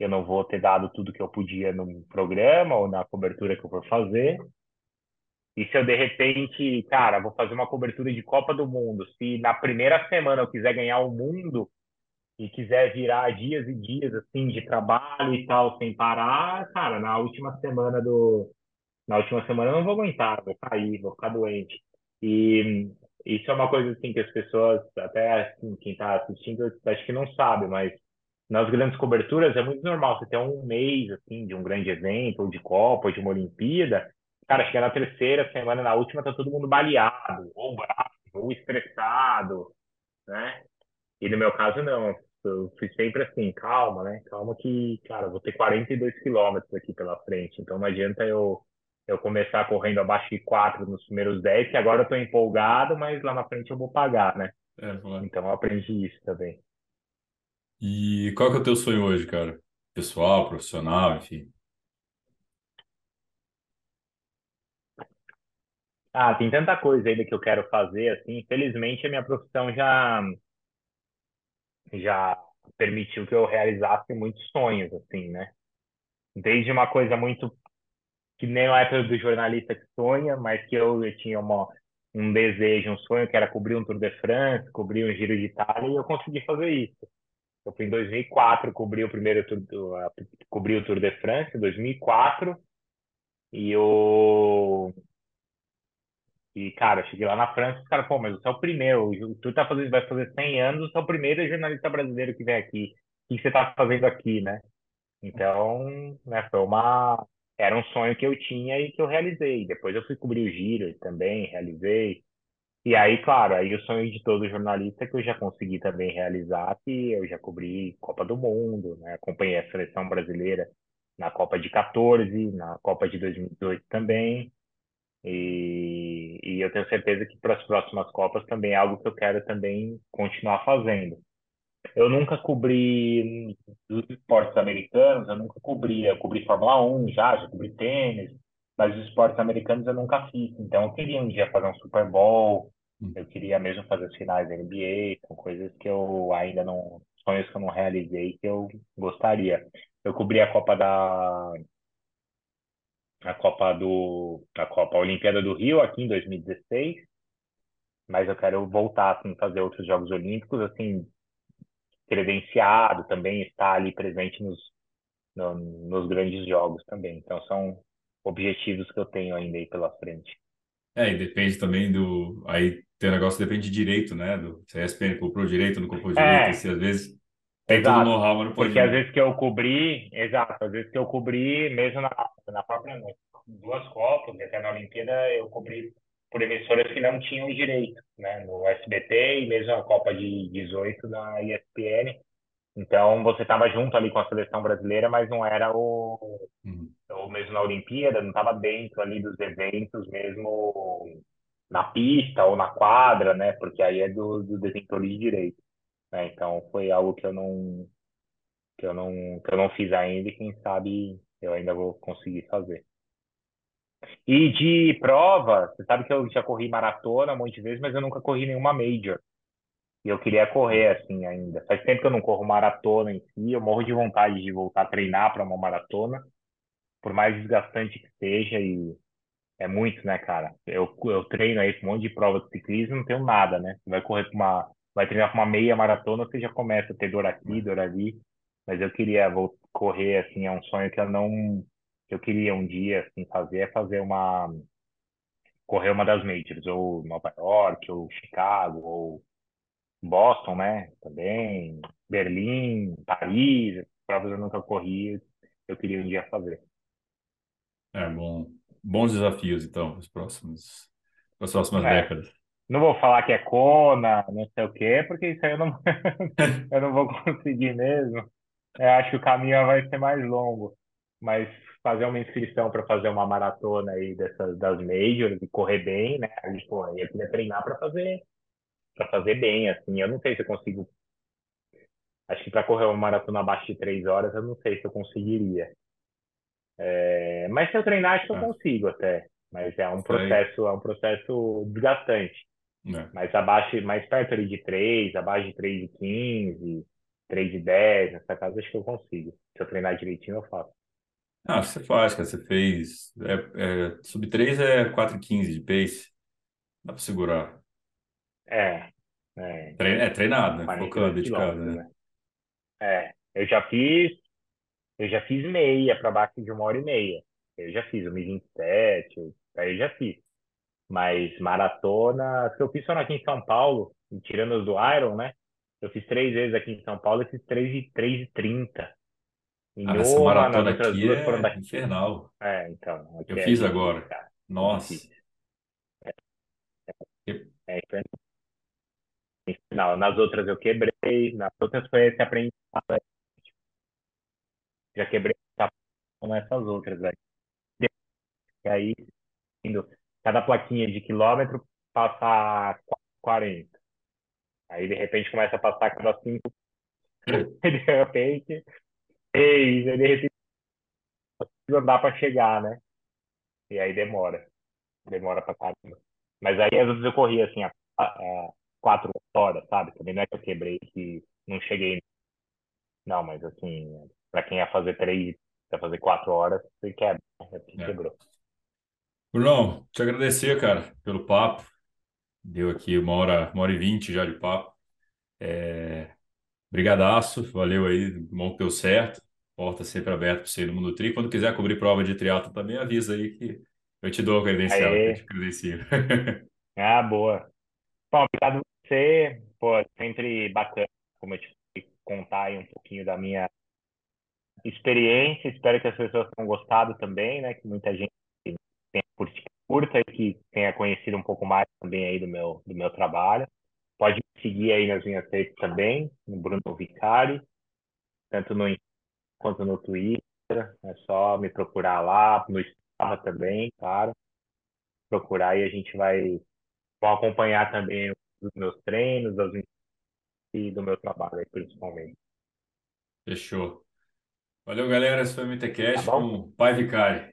B: eu não vou ter dado tudo que eu podia no programa ou na cobertura que eu for fazer. E se eu de repente, cara, vou fazer uma cobertura de Copa do Mundo, se na primeira semana eu quiser ganhar o mundo e quiser virar dias e dias assim de trabalho e tal sem parar, cara, na última semana do na última semana eu não vou aguentar, vou cair, vou ficar doente. E isso é uma coisa assim que as pessoas, até assim, quem está assistindo, acho que não sabe, mas nas grandes coberturas é muito normal você ter um mês assim de um grande evento, ou de Copa, ou de uma Olimpíada. Cara, chega na terceira semana, na última, tá todo mundo baleado, ou bravo, ou estressado, né? E no meu caso, não. Eu fui sempre assim, calma, né? Calma que, cara, vou ter 42 quilômetros aqui pela frente, então não adianta eu eu começar correndo abaixo de 4 nos primeiros 10, que agora eu tô empolgado, mas lá na frente eu vou pagar, né?
A: É, claro.
B: Então eu aprendi isso também.
A: E qual que é o teu sonho hoje, cara? Pessoal, profissional, enfim.
B: Ah, tem tanta coisa ainda que eu quero fazer, assim. Infelizmente, a minha profissão já já permitiu que eu realizasse muitos sonhos, assim, né? Desde uma coisa muito que nem o época do jornalista que sonha, mas que eu, eu tinha uma, um desejo, um sonho que era cobrir um Tour de France, cobrir um Giro de Itália, e eu consegui fazer isso. Eu fui em 2004, cobri o primeiro Tour, cobri o Tour de France, em 2004, e eu... E, cara, eu cheguei lá na França, os caras, pô, mas você é o primeiro, Tour tá fazendo, vai fazer 100 anos, você é o primeiro jornalista brasileiro que vem aqui. O que você tá fazendo aqui, né? Então, né, foi uma, era um sonho que eu tinha e que eu realizei. Depois eu fui cobrir o Giro também, realizei. E aí, claro, aí o sonho de todo jornalista que eu já consegui também realizar, que eu já cobri Copa do Mundo, né? Acompanhei a seleção brasileira na Copa de 14, na Copa de 2018 também. E, e eu tenho certeza que para as próximas Copas também é algo que eu quero também continuar fazendo. Eu nunca cobri dos esportes americanos, eu nunca cobri. Eu cobri Fórmula 1 já, já cobri tênis, mas os esportes americanos eu nunca fiz. Então eu queria um dia fazer um Super Bowl, hum. eu queria mesmo fazer as finais da NBA, são coisas que eu ainda não. sonhos que eu não realizei que eu gostaria. Eu cobri a Copa da. A Copa do. a Copa a Olimpíada do Rio aqui em 2016 mas eu quero voltar assim fazer outros Jogos Olímpicos assim credenciado também, está ali presente nos, no, nos grandes jogos também. Então, são objetivos que eu tenho ainda aí pela frente.
A: É, e depende também do. Aí tem negócio depende de direito, né? Do, se a ESPN comprou direito, não comprou direito, é, se às vezes tem exato, todo o know-how, não.
B: Porque às vezes que eu cobri, exato, às vezes que eu cobri, mesmo na, na própria duas Copas, até na Olimpíada, eu cobri por emissoras que não tinham direito, né? No SBT e mesmo a Copa de 18 da ESPN. Então você estava junto ali com a seleção brasileira, mas não era o, uhum. ou mesmo na Olimpíada, não estava dentro ali dos eventos mesmo na pista ou na quadra, né? Porque aí é do, do detentor de direito. Né? Então foi algo que eu não que eu não que eu não fiz ainda e quem sabe eu ainda vou conseguir fazer. E de prova, você sabe que eu já corri maratona um monte de vezes, mas eu nunca corri nenhuma major. E eu queria correr assim ainda. Faz tempo que eu não corro maratona em si, eu morro de vontade de voltar a treinar para uma maratona, por mais desgastante que seja e é muito, né, cara? Eu, eu treino aí com um monte de prova de ciclismo, não tenho nada, né? Você vai correr com uma vai treinar com uma meia maratona, você já começa a ter dor aqui, dor ali. Mas eu queria vou correr, assim, é um sonho que eu não, que eu queria um dia, assim, fazer, é fazer uma, correr uma das majors, ou Nova York, ou Chicago, ou Boston, né? Também, Berlim, Paris, provas eu nunca corri, eu queria um dia fazer.
A: É bom. Bons desafios, então, os próximos, as próximas
B: É,
A: décadas.
B: Não vou falar que é Kona, não sei o quê, porque isso aí eu não, (laughs) eu não vou conseguir mesmo. Eu acho que o caminho vai ser mais longo, mas fazer uma inscrição para fazer uma maratona aí dessas das majors e correr bem, né? Aí, pô, eu queria treinar para fazer para fazer bem, assim. Eu não sei se eu consigo. Acho que para correr uma maratona abaixo de três horas, eu não sei se eu conseguiria. É, mas se eu treinar, acho que eu
A: Ah,
B: consigo até. Mas é um processo, é um processo desgastante.
A: Né?
B: Mas abaixo, mais perto ali de três, abaixo de três e quinze, três e dez, nessa casa acho que eu consigo. Se eu treinar direitinho, eu faço.
A: Ah, você faz, cara. Você fez. É, é, sub 3 é quatro e quinze de pace. Dá pra segurar.
B: É, é,
A: Tre- É treinado, né? Focado,
B: 42
A: dedicado, né?
B: né? É, eu já fiz, eu já fiz meia para baixo de uma hora e meia. Eu já fiz, 1.27, aí eu já fiz. Mas maratona, que eu fiz só aqui em São Paulo, tirando os do Iron, né? Eu fiz três vezes aqui em São Paulo e fiz três e, três e trinta.
A: Ah, essa maratona aqui
B: duas foram
A: é
B: daqui.
A: infernal.
B: É, então,
A: Eu
B: é
A: fiz agora.
B: É
A: Nossa.
B: difícil. É, então, não, nas outras eu quebrei, nas outras foi esse aprendizado. Já quebrei nessas outras aí. E aí, indo, cada plaquinha de quilômetro passa 40. Aí, de repente, começa a passar cada 5, (laughs) de repente, 6, aí, de repente, não dá para chegar, né? E aí demora, demora pra caramba. Mas aí, às vezes, eu corria, assim, a, a, a 4 horas, sabe? Também não é que eu quebrei, que não cheguei, não, mas, assim, para quem ia fazer 3, ia fazer 4 horas, você quebra, né? É porque
A: É. Brunão, te agradecer, cara, pelo papo. Deu aqui uma hora, uma hora e vinte já de papo. É, brigadaço, valeu aí, bom que deu certo. Porta sempre aberta para você ir no Mundo Tri. Quando quiser cobrir prova de triatlo também, avisa aí que eu te dou a credencial, eu te credencio. (laughs)
B: ah, boa. Bom, obrigado a você. Pô, sempre bacana, como eu te contar aí um pouquinho da minha experiência. Espero que as pessoas tenham gostado também, né? Que muita gente tenha curtido, curta e que tenha conhecido um pouco mais também aí do meu, do meu trabalho. Pode me seguir aí nas minhas redes também, no Bruno Vicari, tanto no Instagram quanto no Twitter. É só me procurar lá, no Strava também, claro. Procurar e a gente vai vão acompanhar também os meus treinos, das e do meu trabalho aí, principalmente.
A: Fechou. Valeu, galera. Esse foi o
B: Tá
A: MTCast com
B: bom?
A: o Pai Vicari.